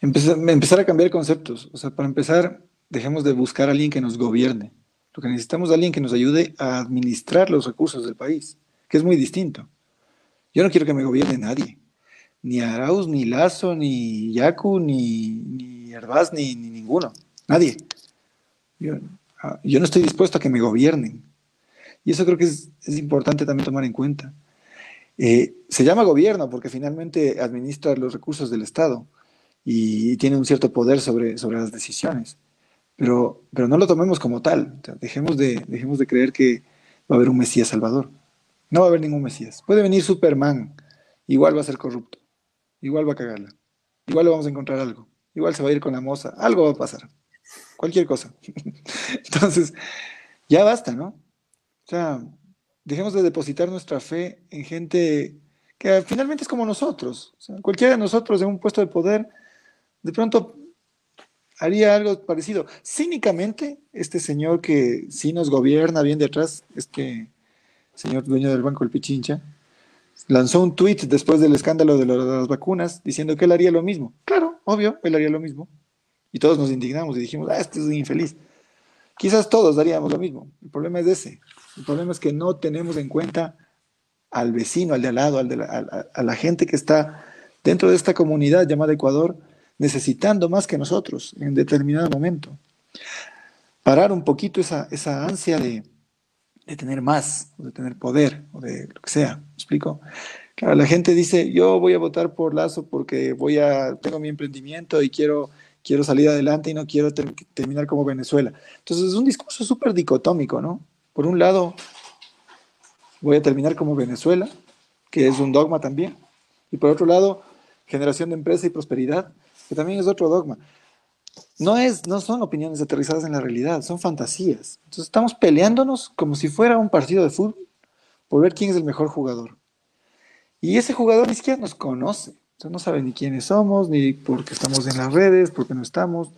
Empezar, empezar a cambiar conceptos. O sea, para empezar, dejemos de buscar a alguien que nos gobierne. Lo que necesitamos es alguien que nos ayude a administrar los recursos del país, que es muy distinto. Yo no quiero que me gobierne nadie ni Arauz, ni Lazo, ni Yacu, ni, ni Herbaz, ni, ninguno. Nadie. Ah, yo, no estoy dispuesto a que me gobiernen. Y eso creo que es, importante también tomar en cuenta. Eh, se llama gobierno porque finalmente administra los recursos del Estado y, tiene un cierto poder sobre, sobre las decisiones. Pero, pero no lo tomemos como tal. dejemos, de, dejemos de creer que va a haber un Mesías Salvador. No va a haber ningún Mesías. Puede venir Superman, igual va a ser corrupto igual va a cagarla. Igual le vamos a encontrar algo. Igual se va a ir con la moza. Algo va a pasar. Cualquier cosa. [laughs] Entonces, ya basta, ¿no? O sea, dejemos de depositar nuestra fe en gente que finalmente es como nosotros. O sea, cualquiera de nosotros en un puesto de poder, de pronto haría algo parecido. Cínicamente, este señor que sí nos gobierna bien detrás, este señor dueño del Banco del Pichincha, lanzó un tweet después del escándalo de, las vacunas diciendo que él haría lo mismo. Claro, obvio, él haría lo mismo. Y todos nos indignamos y dijimos, ah, este es infeliz. Quizás todos daríamos lo mismo. El problema es ese. El problema es que no tenemos en cuenta al vecino, al de al lado, al de la, a, la gente que está dentro de esta comunidad llamada Ecuador, necesitando más que nosotros en determinado momento. Parar un poquito esa, esa ansia de, de tener más, de tener poder, o de lo que sea. ¿Me explico? Claro, la gente dice, yo voy a votar por Lazo porque voy a, tengo mi emprendimiento y quiero, quiero salir adelante y no quiero terminar como Venezuela. Entonces es un discurso súper dicotómico, ¿no? Por un lado, voy a terminar como Venezuela, que es un dogma también. Y por otro lado, generación de empresa y prosperidad. Que también es otro dogma. No, es, no son opiniones aterrizadas en la realidad, son fantasías. Entonces estamos peleándonos como si fuera un partido de fútbol por ver quién es el mejor jugador. Y ese jugador ni siquiera nos conoce. Entonces no sabe ni quiénes somos, ni por qué estamos en las redes, por qué no estamos,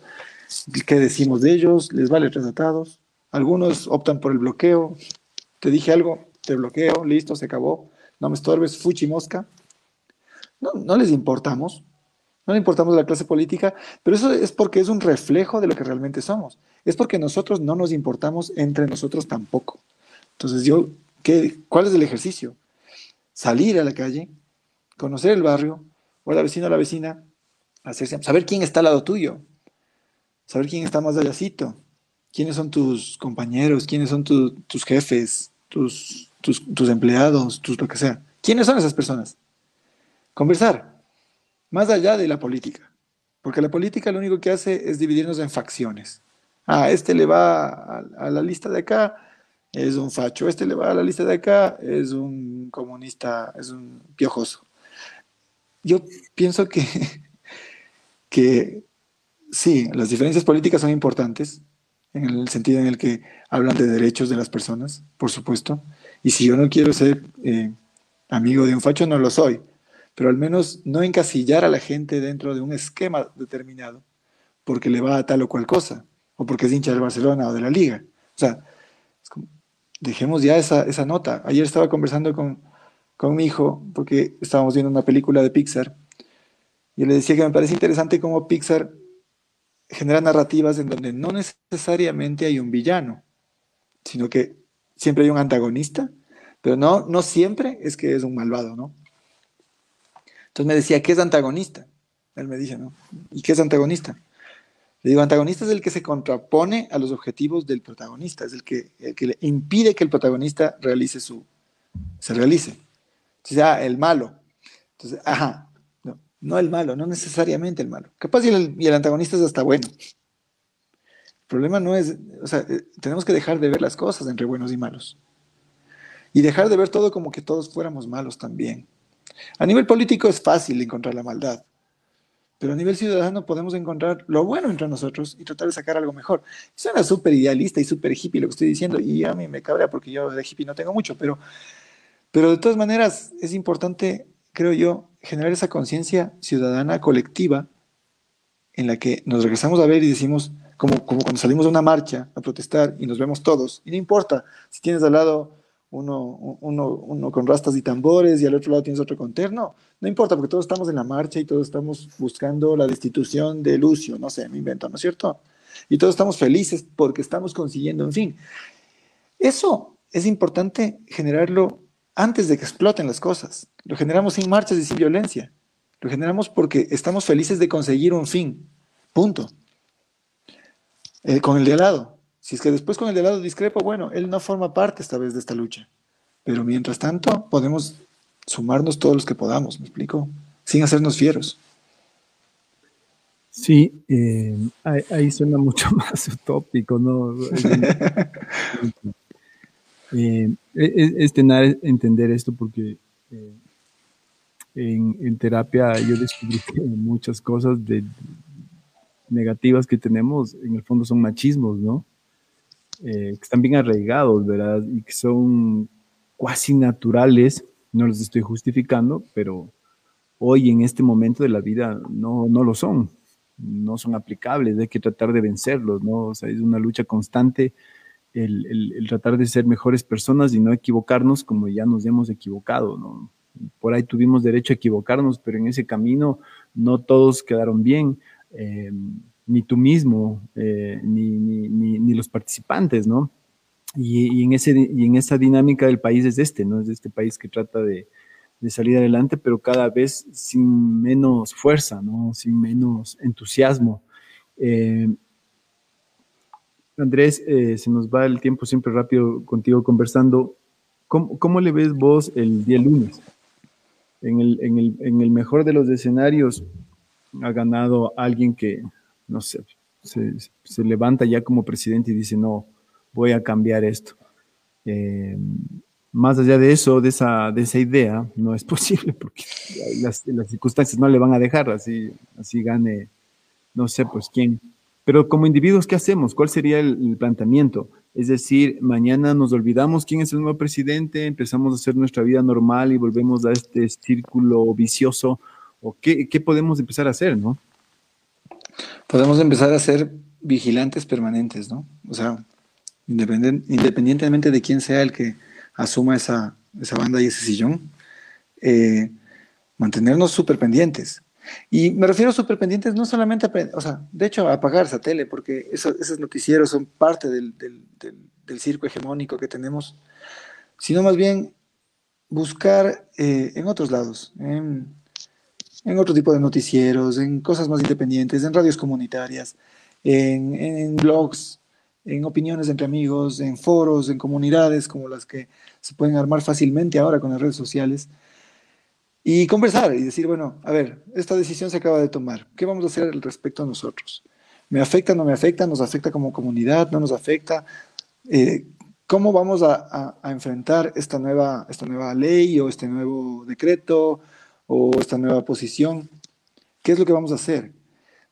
qué decimos de ellos, les vale tratados. Algunos optan por el bloqueo. Te dije algo, te bloqueo, listo, se acabó. No me estorbes, fuchi mosca. No, no les importamos. No le importamos la clase política, pero eso es porque es un reflejo de lo que realmente somos. Es porque nosotros no nos importamos entre nosotros tampoco. Entonces, yo, ¿qué, ¿cuál es el ejercicio? Salir a la calle, conocer el barrio, o la vecina o la vecina, hacerse, saber quién está al lado tuyo, saber quién está más allácito, quiénes son tus compañeros, quiénes son tus jefes, tus, tus, tus empleados, tus lo que sea. ¿Quiénes son esas personas? Conversar más allá de la política. Porque la política lo único que hace es dividirnos en facciones. Ah, este le va a, la lista de acá, es un facho. Este le va a la lista de acá, es un comunista, es un piojoso. Yo pienso que, [laughs] que sí, las diferencias políticas son importantes, en el sentido en el que hablan de derechos de las personas, por supuesto. Y si yo no quiero ser eh, amigo de un facho, no lo soy pero al menos no encasillar a la gente dentro de un esquema determinado, porque le va a tal o cual cosa, o porque es hincha del Barcelona o de la Liga. O sea, dejemos ya esa, esa, nota. Ayer estaba conversando con, con mi hijo, porque estábamos viendo una película de Pixar, y le decía que me parece interesante cómo Pixar genera narrativas en donde no necesariamente hay un villano, sino que siempre hay un antagonista, pero no, no siempre es que es un malvado, ¿no? Entonces me decía, ¿qué es antagonista? Él me dice, ¿no? ¿Y qué es antagonista? Le digo, antagonista es el que se contrapone a los objetivos del protagonista, es el que, el que le impide que el protagonista realice su, se realice. Entonces, ah, el malo. Entonces, ajá, no, no el malo, no necesariamente el malo. Capaz y el, y el antagonista es hasta bueno. El problema no es, o sea, eh, tenemos que dejar de ver las cosas entre buenos y malos. Y dejar de ver todo como que todos fuéramos malos también. A nivel político es fácil encontrar la maldad, pero a nivel ciudadano podemos encontrar lo bueno entre nosotros y tratar de sacar algo mejor. Suena súper idealista y súper hippie lo que estoy diciendo, y a mí me cabrea porque yo de hippie no tengo mucho, pero, pero de todas maneras es importante, creo yo, generar esa conciencia ciudadana colectiva en la que nos regresamos a ver y decimos, como, como cuando salimos de una marcha a protestar y nos vemos todos, y no importa si tienes al lado uno, uno, uno, con rastas y tambores y al otro lado tienes otro con terno. No importa, porque todos estamos en la marcha y todos estamos buscando la destitución de Lucio, no sé, me invento, ¿no es cierto? Y todos estamos felices porque estamos consiguiendo, en fin. Eso es importante generarlo antes de que exploten las cosas. Lo generamos sin marchas y sin violencia. Lo generamos porque estamos felices de conseguir un fin. Punto. Eh, con el de al lado. Si es que después con el de lado discrepo, bueno, él no forma parte esta vez de esta lucha. Pero mientras tanto, podemos sumarnos todos los que podamos, ¿me explico? Sin hacernos fieros. Sí, eh, ahí, suena mucho [laughs] más utópico, ¿no? [laughs] Eh, es, tener, entender esto porque eh, en, en, terapia yo descubrí que muchas cosas de, negativas que tenemos en el fondo son machismos, ¿no? Eh, que están bien arraigados, ¿verdad? Y que son cuasi naturales, no los estoy justificando, pero hoy en este momento de la vida no, no lo son, no son aplicables, hay que tratar de vencerlos, ¿no? O sea, es una lucha constante el, el, tratar de ser mejores personas y no equivocarnos como ya nos hemos equivocado, ¿no? Por ahí tuvimos derecho a equivocarnos, pero en ese camino no todos quedaron bien. Eh, ni tú mismo, eh, ni, ni, los participantes, ¿no? Y, en ese, y en esa dinámica del país es este, ¿no? Es este país que trata de, salir adelante, pero cada vez sin menos fuerza, ¿no? Sin menos entusiasmo. Eh, Andrés, eh, se nos va el tiempo siempre rápido contigo conversando. ¿Cómo, cómo le ves vos el día lunes? En el, en, el, en el mejor de los escenarios ha ganado alguien que no sé, se, levanta ya como presidente y dice, no, voy a cambiar esto. Eh, más allá de eso, de esa, de esa idea, no es [laughs] posible porque las, las, circunstancias no le van a dejar, así, así gane no sé, pues quién. Pero como individuos, ¿qué hacemos? ¿Cuál sería el, planteamiento? Es decir, mañana nos olvidamos quién es el nuevo presidente, empezamos a hacer nuestra vida normal y volvemos a este círculo vicioso. ¿O qué, qué podemos empezar a hacer, no? Podemos empezar a ser vigilantes permanentes, ¿no? O sea, independientemente de quién sea el que asuma esa, esa banda y ese sillón, eh, mantenernos súper pendientes. Y me refiero a súper pendientes no solamente a, o sea, de hecho a apagar esa tele, porque esos noticieros son parte del, circo hegemónico que tenemos, sino más bien buscar eh, en otros lados, en, en, otro tipo de noticieros, en cosas más independientes, en radios comunitarias, en, en blogs, en opiniones entre amigos, en foros, en comunidades como las que se pueden armar fácilmente ahora con las redes sociales y conversar y decir, bueno, a ver, esta decisión se acaba de tomar, ¿qué vamos a hacer al respecto a nosotros? ¿Me afecta, no me afecta? ¿Nos afecta como comunidad? ¿No nos afecta? Eh, ¿Cómo vamos a, enfrentar esta nueva, esta nueva ley o este nuevo decreto o esta nueva posición? ¿Qué es lo que vamos a hacer?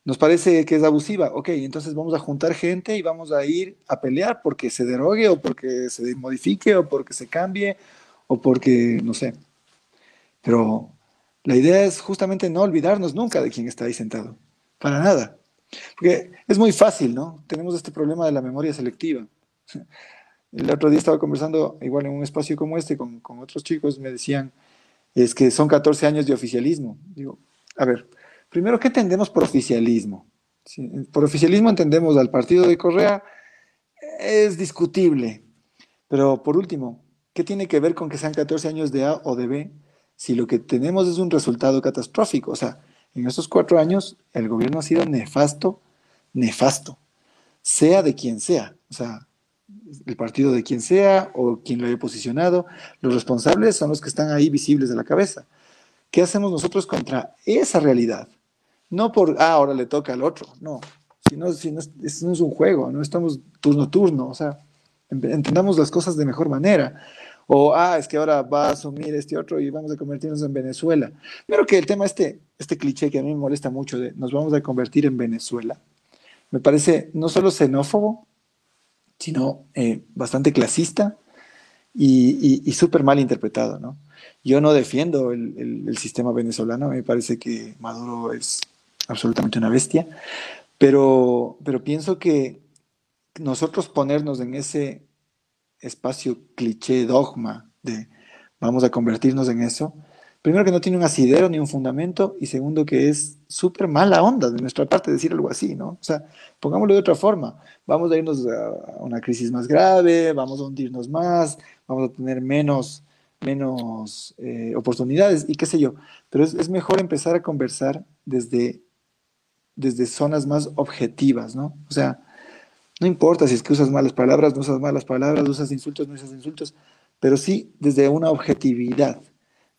Nos parece que es abusiva. Ok, entonces vamos a juntar gente y vamos a ir a pelear porque se derogue o porque se modifique o porque se cambie o porque, no sé, pero la idea es justamente no olvidarnos nunca de quién está ahí sentado. Para nada. Porque es muy fácil, ¿no? Tenemos este problema de la memoria selectiva. [laughs] El otro día estaba conversando, igual en un espacio como este, con, con otros chicos, me decían, es que son 14 años de oficialismo. Digo, a ver, primero, ¿qué entendemos por oficialismo? Por oficialismo entendemos al partido de Correa, es discutible. Pero por último, ¿qué tiene que ver con que sean 14 años de A o de B? si lo que tenemos es un resultado catastrófico. O sea, en estos cuatro años el gobierno ha sido nefasto, nefasto, sea de quien sea. O sea, el partido de quien sea o quien lo haya posicionado, los responsables son los que están ahí visibles de la cabeza. ¿Qué hacemos nosotros contra esa realidad? No por, ah, ahora le toca al otro, no. Si no, si no, no es un juego, no estamos turno turno, o sea, entendamos las cosas de mejor manera. O, ah, es que ahora va a asumir este otro y vamos a convertirnos en Venezuela. Pero que el tema, este, este cliché que a mí me molesta mucho de nos vamos a convertir en Venezuela, me parece no solo xenófobo, sino eh, bastante clasista y, y, súper mal interpretado, ¿no? Yo no defiendo el, el, sistema venezolano, me parece que Maduro es absolutamente una bestia, pero, pero pienso que nosotros ponernos en ese espacio cliché, dogma de vamos a convertirnos en eso, primero que no tiene un asidero ni un fundamento y segundo que es súper mala onda de nuestra parte decir algo así, ¿no? O sea, pongámoslo de otra forma, vamos a irnos a una crisis más grave, vamos a hundirnos más, vamos a tener menos, menos eh, oportunidades y qué sé yo, pero es, es, mejor empezar a conversar desde, desde zonas más objetivas, ¿no? O sea, no importa si es que usas malas palabras, no usas malas palabras, usas insultos, no usas insultos, pero sí desde una objetividad,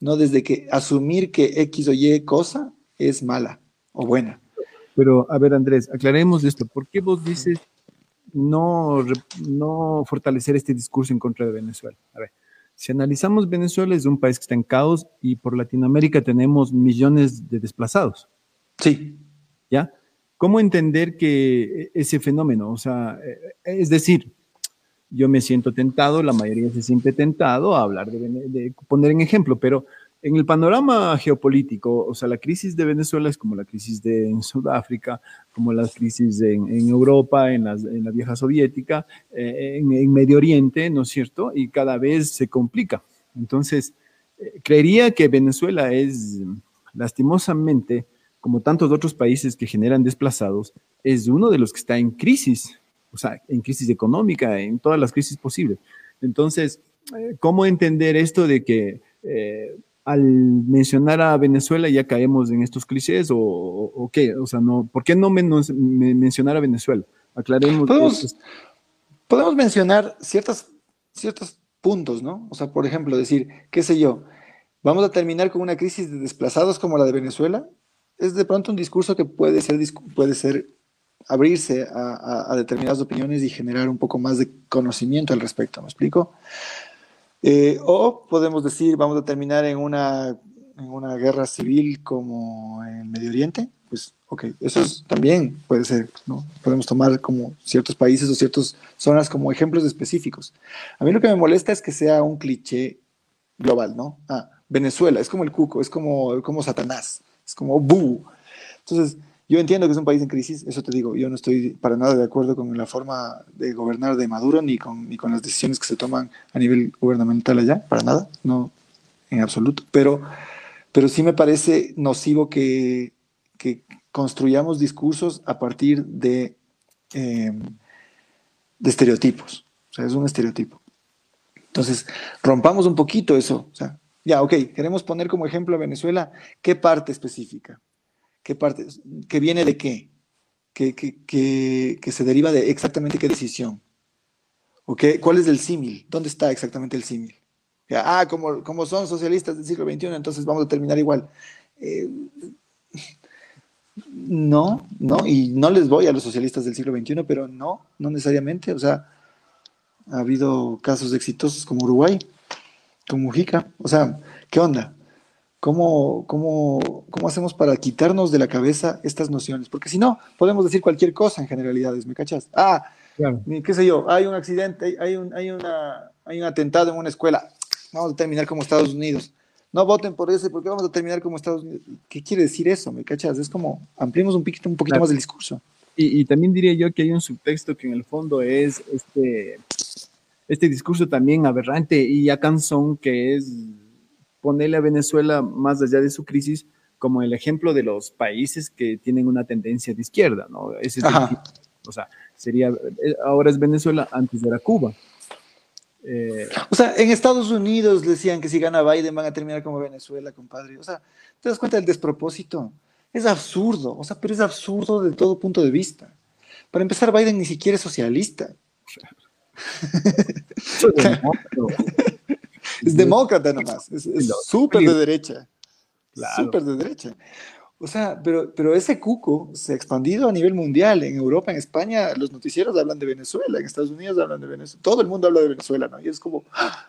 no desde que asumir que X o Y cosa es mala o buena. Pero, a ver, Andrés, aclaremos esto. ¿Por qué vos dices no, no fortalecer este discurso en contra de Venezuela? A ver, si analizamos Venezuela es un país que está en caos y por Latinoamérica tenemos millones de desplazados. Sí. ¿Ya? ¿Cómo entender que e, ese fenómeno? O sea, e, es decir, yo me siento tentado, la mayoría se siente tentado a hablar de, poner en ejemplo, pero en el panorama geopolítico, o sea, la crisis de Venezuela es como la crisis de en Sudáfrica, como la crisis en, Europa, en, la vieja soviética, eh, en, Medio Oriente, ¿no es cierto? Y cada vez se complica. Entonces, eh, creería que Venezuela es lastimosamente como tantos otros países que generan desplazados, es uno de los que está en crisis, o sea, en crisis económica, en todas las crisis posibles. Entonces, eh, ¿cómo entender esto de que eh, al mencionar a Venezuela ya caemos en estos clichés o, qué? O sea, no, ¿por qué no menos, mencionar a Venezuela? Aclaremos. Podemos, podemos mencionar ciertas, ciertos puntos, ¿no? O sea, por ejemplo, decir, qué sé yo, vamos a terminar con una crisis de desplazados como la de Venezuela, es de pronto un discurso que puede ser, puede ser abrirse a, determinadas opiniones y generar un poco más de conocimiento al respecto, ¿me explico? Eh, o podemos decir, vamos a terminar en una, en una guerra civil como en Medio Oriente, pues, ok, eso también puede ser, ¿no? Podemos tomar como ciertos países o ciertas zonas como ejemplos específicos. A mí lo que me molesta es que sea un cliché global, ¿no? Ah, Venezuela, es como el cuco, es como, como Satanás, es como bu. Entonces, yo entiendo que es un país en crisis, eso te digo, yo no estoy para nada de acuerdo con la forma de gobernar de Maduro ni con, ni con las decisiones que se toman a nivel gubernamental allá, para nada, no en absoluto, pero, pero sí me parece nocivo que, que construyamos discursos a partir de, eh, de estereotipos, o sea, es un estereotipo. Entonces, rompamos un poquito eso, o sea, ya, ok, queremos poner como ejemplo a Venezuela, ¿qué parte específica? ¿Qué parte? ¿Que viene de qué? ¿Que, que, se deriva de exactamente qué decisión? ¿O qué, ¿Cuál es el símil? ¿Dónde está exactamente el símil? Ah, como, como son socialistas del siglo XXI, entonces vamos a terminar igual. Eh, no, no, y no les voy a los socialistas del siglo XXI, pero no, no necesariamente. O sea, ha habido casos exitosos como Uruguay, como Mujica. O sea, ¿qué onda? ¿Cómo, cómo, cómo hacemos para quitarnos de la cabeza estas nociones? Porque si no, podemos decir cualquier cosa en generalidades, ¿me cachas? Ah, qué sé yo, hay un accidente, hay un, hay, una, hay un atentado en una escuela, vamos a terminar como Estados Unidos. No voten por ese porque vamos a terminar como Estados Unidos. ¿Qué quiere decir eso? ¿Me cachas? Es como ampliemos un poquito, un poquito más el discurso. Y, y, también diría yo que hay un subtexto que en el fondo es este, este discurso también aberrante y ya cansón que es ponerle a Venezuela más allá de su crisis como el ejemplo de los países que tienen una tendencia de izquierda, ¿no? Ese o sea, sería, eh, ahora es Venezuela, antes era Cuba. Eh, o sea, en Estados Unidos decían que si gana Biden van a terminar como Venezuela, compadre. O sea, ¿te das cuenta del despropósito? Es absurdo, o sea, pero es absurdo de todo punto de vista. Para empezar, Biden ni siquiera es socialista. [laughs] [laughs] es demócrata nomás, es súper de derecha. Súper de derecha. O sea, pero, pero ese cuco se ha expandido a nivel mundial. En Europa, en España, los noticieros hablan de Venezuela, en Estados Unidos hablan de Venezuela, todo el mundo habla de Venezuela, ¿no? Y es como, ¡ah!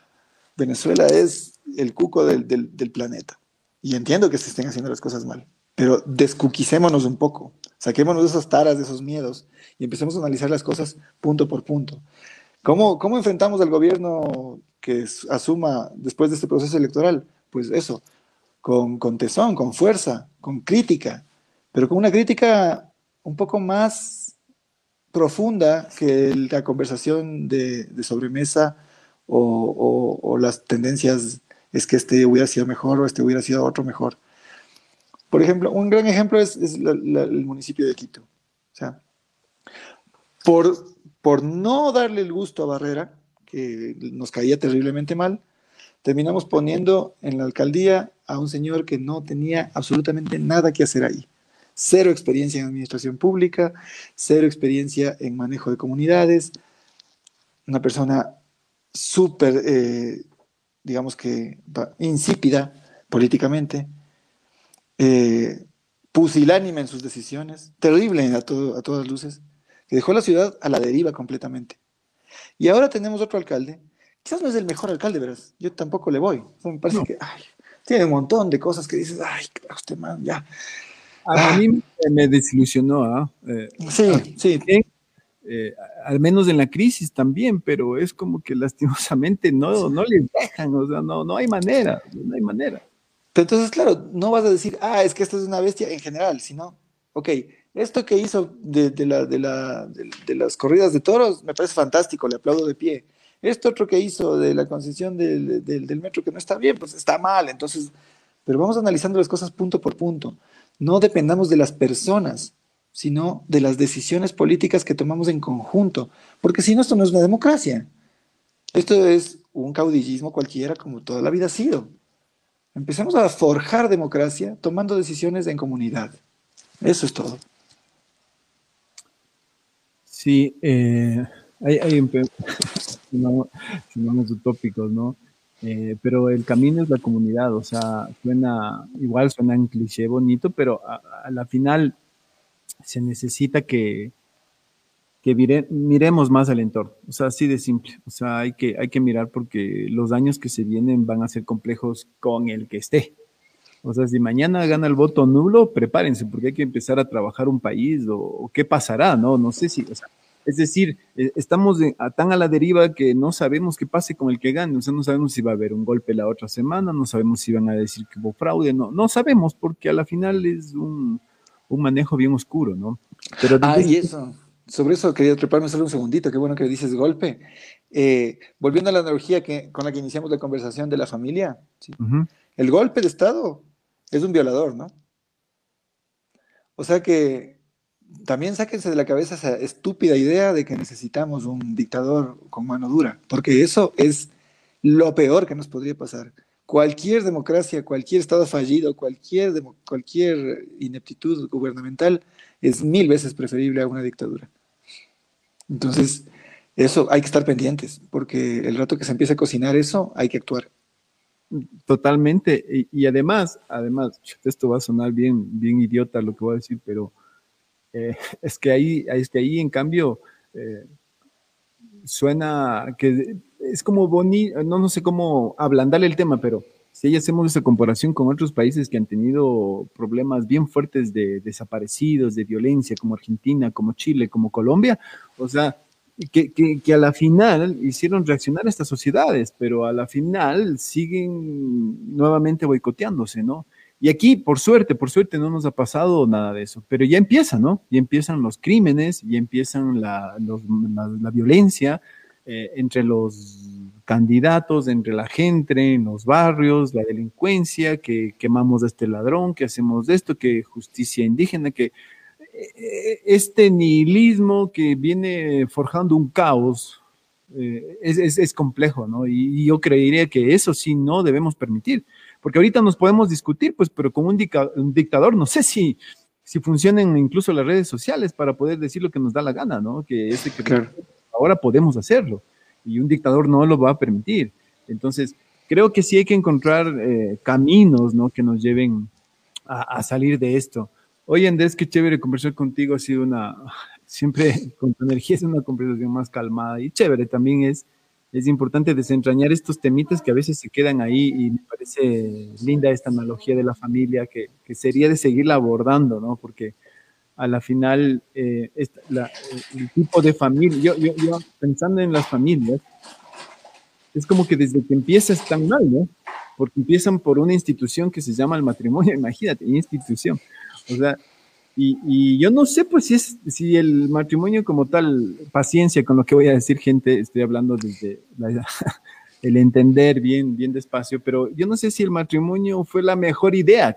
Venezuela es el cuco del, del, del, planeta. Y entiendo que se estén haciendo las cosas mal, pero descuquicémonos un poco, saquémonos de esas taras, de esos miedos y empecemos a analizar las cosas punto por punto. ¿Cómo, cómo enfrentamos al gobierno que asuma después de este proceso electoral? Pues eso, con, con tesón, con fuerza, con crítica, pero con una crítica un poco más profunda que la conversación de, sobremesa o, las tendencias es que este hubiera sido mejor o este hubiera sido otro mejor. Por ejemplo, un gran ejemplo es, el municipio de Quito. O sea, por, por no darle el gusto a Barrera, que nos caía terriblemente mal, terminamos poniendo en la alcaldía a un señor que no tenía absolutamente nada que hacer ahí. Cero experiencia en administración pública, cero experiencia en manejo de comunidades, una persona súper, eh, digamos que, insípida políticamente, eh, pusilánime en sus decisiones, terrible a, a todas luces, que dejó la ciudad a la deriva completamente. Y ahora tenemos otro alcalde quizás no es el mejor alcalde, verás. Yo tampoco le voy. me parece que tiene un montón de cosas que dices, ay, usted man, ya. A, ah. mí me desilusionó, ¿ah? Eh, sí, sí. Eh, al menos en la crisis también, pero es como que [laughs] lastimosamente no, no les dejan, o sea, no, no hay manera, no hay manera. Pero entonces, claro, no vas a decir, ah, es que esta es una bestia en general, sino, ok, esto que hizo de, la, de, la, de las corridas de toros me parece fantástico, le aplaudo de pie esto otro que hizo de la concesión del, del, metro que no está bien, pues está mal. Entonces, pero vamos analizando las cosas punto por punto. No dependamos de las personas, sino de las decisiones políticas que tomamos en conjunto. Porque si no, esto no es una democracia. Esto es un caudillismo cualquiera como toda la vida ha sido. Empecemos a forjar democracia tomando decisiones en comunidad. Eso es todo. Sí, eh, hay, hay, [laughs] si no, si utópicos, ¿no? Eh, pero el camino es la comunidad, o sea, suena, igual suena en cliché bonito, pero a, la final se necesita que, que miremos más al entorno, o sea, así de simple, o sea, hay que, hay que mirar porque los daños que se vienen van a ser complejos con el que esté. O sea, si mañana gana el voto nulo, prepárense, porque hay que empezar a trabajar un país o, qué pasará, ¿no? No sé si, o sea, es decir, eh, estamos tan a la deriva que no sabemos qué pase con el que gane, o sea, no sabemos si va a haber un golpe la otra semana, no sabemos si van a decir que hubo fraude, no, no sabemos, porque a la final es un, manejo bien oscuro, ¿no? Pero ah, y eso, sobre eso quería treparme solo un segundito, qué bueno que dices golpe. Eh, volviendo a la analogía que, con la que iniciamos la conversación de la familia, el golpe de Estado es un violador, ¿no? O sea que también sáquense de la cabeza esa estúpida idea de que necesitamos un dictador con mano dura, porque eso es lo peor que nos podría pasar. Cualquier democracia, cualquier Estado fallido, cualquier, cualquier ineptitud gubernamental es mil veces preferible a una dictadura. Entonces, eso hay que estar pendientes, porque el rato que se empiece a cocinar eso, hay que actuar. Totalmente. Y, además, además, [laughs] esto va a sonar bien, bien idiota lo que voy a decir, pero eh, [laughs] es que ahí, es que ahí en cambio eh, suena que es como bonito, no, no sé cómo ablandarle el tema, pero si hacemos esa comparación con otros países que han tenido problemas bien fuertes de desaparecidos, de violencia, como Argentina, como Chile, como Colombia, o sea, que, que, a la final hicieron reaccionar estas sociedades, pero a la final siguen nuevamente boicoteándose, ¿no? Y aquí, por suerte, por suerte no nos ha pasado nada de eso, pero ya empieza, ¿no? Ya empiezan los crímenes, ya empiezan la, la, violencia eh, entre los candidatos, entre la gente, en los barrios, la delincuencia, que quemamos a este ladrón, que hacemos de esto, que justicia indígena, que este nihilismo que viene forjando un caos eh, es, es, complejo, ¿no? Y, y, yo creería que eso sí no debemos permitir. Porque ahorita nos podemos discutir, pues, pero con un, dictador, no sé si, si funcionan incluso las redes sociales para poder decir lo que nos da la gana, ¿no? Que, este que ahora podemos hacerlo y un dictador no lo va a permitir. Entonces, creo que sí hay que encontrar eh, caminos, ¿no? Que nos lleven a, salir de esto. Oye, Andrés, qué chévere conversar contigo. Ha sido una, siempre con tu energía es una conversación más calmada y chévere también es es importante desentrañar estos temitas que a veces se quedan ahí y me parece linda esta analogía de la familia que, que sería de seguirla abordando, ¿no? Porque a la final eh, el tipo de familia, yo, yo, yo, pensando en las familias, es como que desde que empieza están mal, ¿no? Porque empiezan por una institución que se llama el matrimonio, [laughs] imagínate, institución. O sea, y, yo no sé, pues, si es si el matrimonio como tal, paciencia con lo que voy a decir, gente, estoy hablando desde [laughs] el entender bien, bien despacio, pero yo no sé si el matrimonio fue la mejor idea,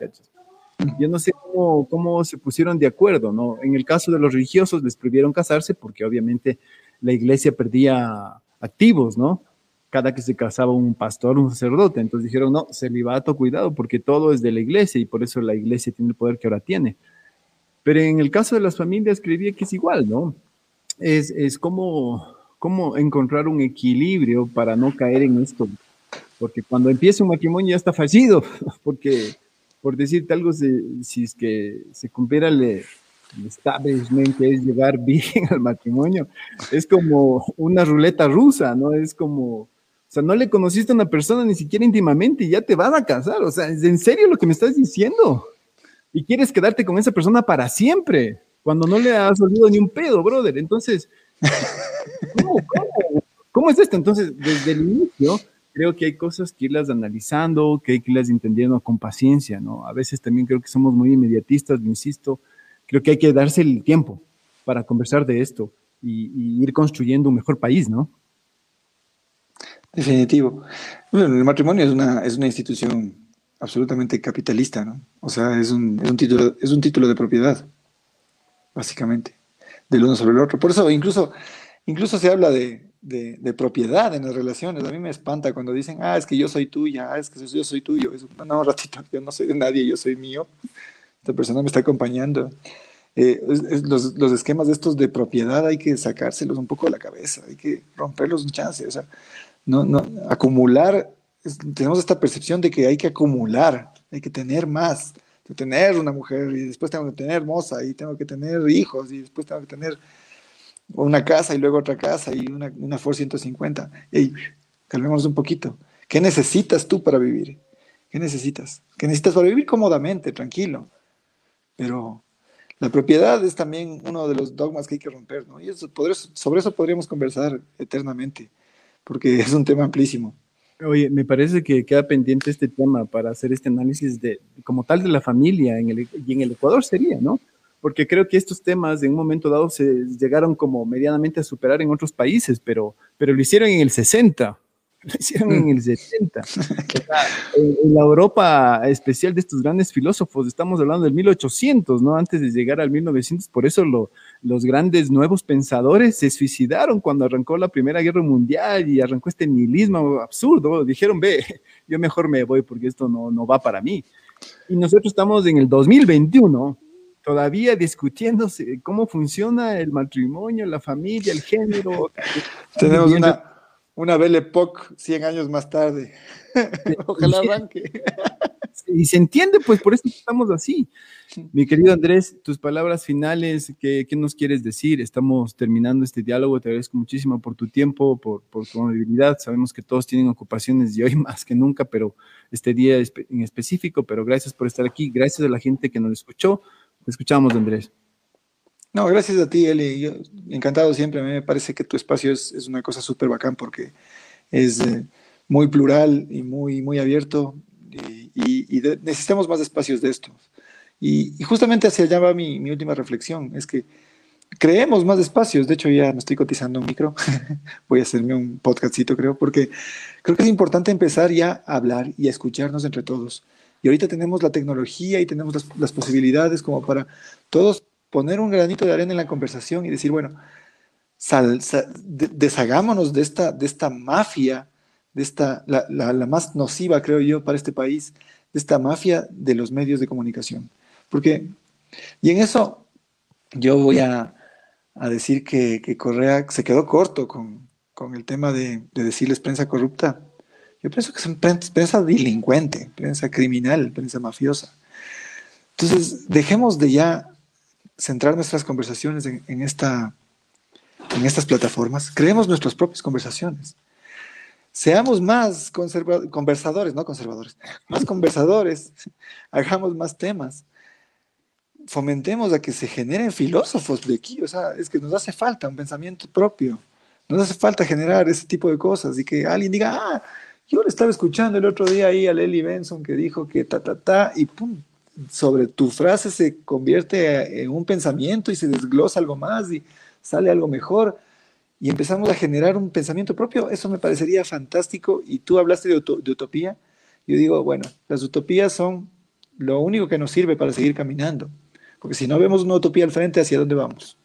Yo no sé cómo, cómo se pusieron de acuerdo, ¿no? En el caso de los religiosos les prohibieron casarse porque obviamente la iglesia perdía activos, ¿no? Cada que se casaba un pastor, un sacerdote, entonces dijeron, no, celibato, cuidado, porque todo es de la iglesia y por eso la iglesia tiene el poder que ahora tiene. Pero en el caso de las familias, creería que es igual, ¿no? Es, es como, como encontrar un equilibrio para no caer en esto. Porque cuando empieza un matrimonio ya está fallido, [laughs] porque, por decirte algo, si, es que se cumpliera el, establishment, que es llegar [laughs] bien al matrimonio, es como una ruleta rusa, ¿no? Es como, o sea, no le conociste a una persona ni siquiera íntimamente y ya te van a casar. O sea, ¿es en serio lo que me estás diciendo? y quieres quedarte con esa persona para siempre, cuando no le has olvidado ni un pedo, brother. Entonces, [laughs] ¿cómo, es esto? Entonces, desde el inicio, creo que hay cosas que irlas analizando, que hay que irlas entendiendo con paciencia, ¿no? A veces también creo que somos muy inmediatistas, insisto, creo que hay que darse el tiempo para conversar de esto y, ir construyendo un mejor país, ¿no? Definitivo. Bueno, el matrimonio es una, es una institución absolutamente capitalista, ¿no? O sea, es un, título, es un título de propiedad, básicamente, del uno sobre el otro. Por eso incluso, incluso se habla de, propiedad en las relaciones. A mí me espanta cuando dicen, ah, es que yo soy tuya, ah, es que yo soy tuyo. no, un ratito, yo no soy de nadie, yo soy mío. Esta persona me está acompañando. Eh, los, los, esquemas de estos de propiedad hay que sacárselos un poco de la cabeza, hay que romperlos un chance. O sea, no, acumular tenemos esta percepción de que hay que acumular, hay que tener más, de tener una mujer y después tengo que tener moza y tengo que tener hijos y después tengo que tener una casa y luego otra casa y una, una Ford 150. Ey, calmémonos un poquito. ¿Qué necesitas tú para vivir? ¿Qué necesitas? ¿Qué necesitas para vivir cómodamente, tranquilo? Pero la propiedad es también uno de los dogmas que hay que romper, ¿no? Y sobre eso podríamos conversar eternamente, porque [laughs] es un tema amplísimo. Oye, me parece que queda pendiente este tema para hacer este análisis de como tal de la familia en el, y en el Ecuador sería, ¿no? Porque creo que estos temas en un momento dado se llegaron como medianamente a superar en otros países, pero, pero lo hicieron en el 60 [laughs] lo hicieron en el 70. [laughs] en, la Europa especial de estos grandes filósofos, estamos hablando del 1800, ¿no? Antes de llegar al 1900, por eso los grandes nuevos pensadores se suicidaron cuando arrancó la Primera Guerra Mundial y arrancó este nihilismo absurdo. Dijeron, ve, [laughs] yo mejor me voy porque esto no, no va para mí. Y nosotros estamos en el 2021 todavía discutiéndose cómo funciona el matrimonio, la familia, el género. [laughs] Tenemos una, una Belle Époque 100 años más tarde. [laughs] Ojalá arranque. y se entiende, pues por eso estamos así. [laughs] Mi querido Andrés, tus palabras finales, ¿qué, nos quieres decir? Estamos terminando este diálogo, te agradezco muchísimo por tu tiempo, por, por tu amabilidad. Sabemos que todos tienen ocupaciones y hoy [laughs] más que nunca, pero este día en específico, pero gracias por estar aquí, gracias a la gente que nos escuchó. Te escuchamos, Andrés. No, gracias a ti, Eli. Yo, encantado siempre. A mí me parece que tu espacio es, una cosa súper bacán porque es eh, muy plural y muy, muy abierto y, necesitamos más espacios de estos. Y, justamente hacia allá va mi, mi, última reflexión. Es que creemos más espacios. De hecho, ya me estoy cotizando un micro. [laughs] Voy a hacerme un podcastito, creo, porque creo que es importante empezar ya a hablar y a escucharnos entre todos. Y ahorita tenemos la tecnología y tenemos las, las posibilidades como para todos poner un granito de arena en la conversación y decir, bueno, deshagámonos de esta, de esta mafia, de esta, la, la, más nociva, creo yo, para este país, de esta mafia de los medios de comunicación. Porque, y en eso yo voy a, decir que, Correa se quedó corto con, el tema de, de, decirles prensa corrupta. Yo pienso que es prensa, delincuente, prensa criminal, prensa mafiosa. Entonces, dejemos de ya centrar nuestras conversaciones en, en estas plataformas, creemos nuestras propias conversaciones. Seamos más conversadores, no conservadores, más conversadores, [laughs] hagamos más temas, fomentemos a que se generen filósofos de aquí, o sea, es que nos hace falta un pensamiento propio, nos hace falta generar ese tipo de cosas y que alguien diga, ah, yo le estaba escuchando el otro día ahí a Lely Benson que dijo que ta, ta, ta, y pum, sobre tu frase se convierte en un pensamiento y se desglosa algo más y sale algo mejor y empezamos a generar un pensamiento propio, eso me parecería fantástico y tú hablaste de utopía, yo digo, bueno, las utopías son lo único que nos sirve para seguir caminando, porque si no vemos una utopía al frente, ¿hacia dónde vamos?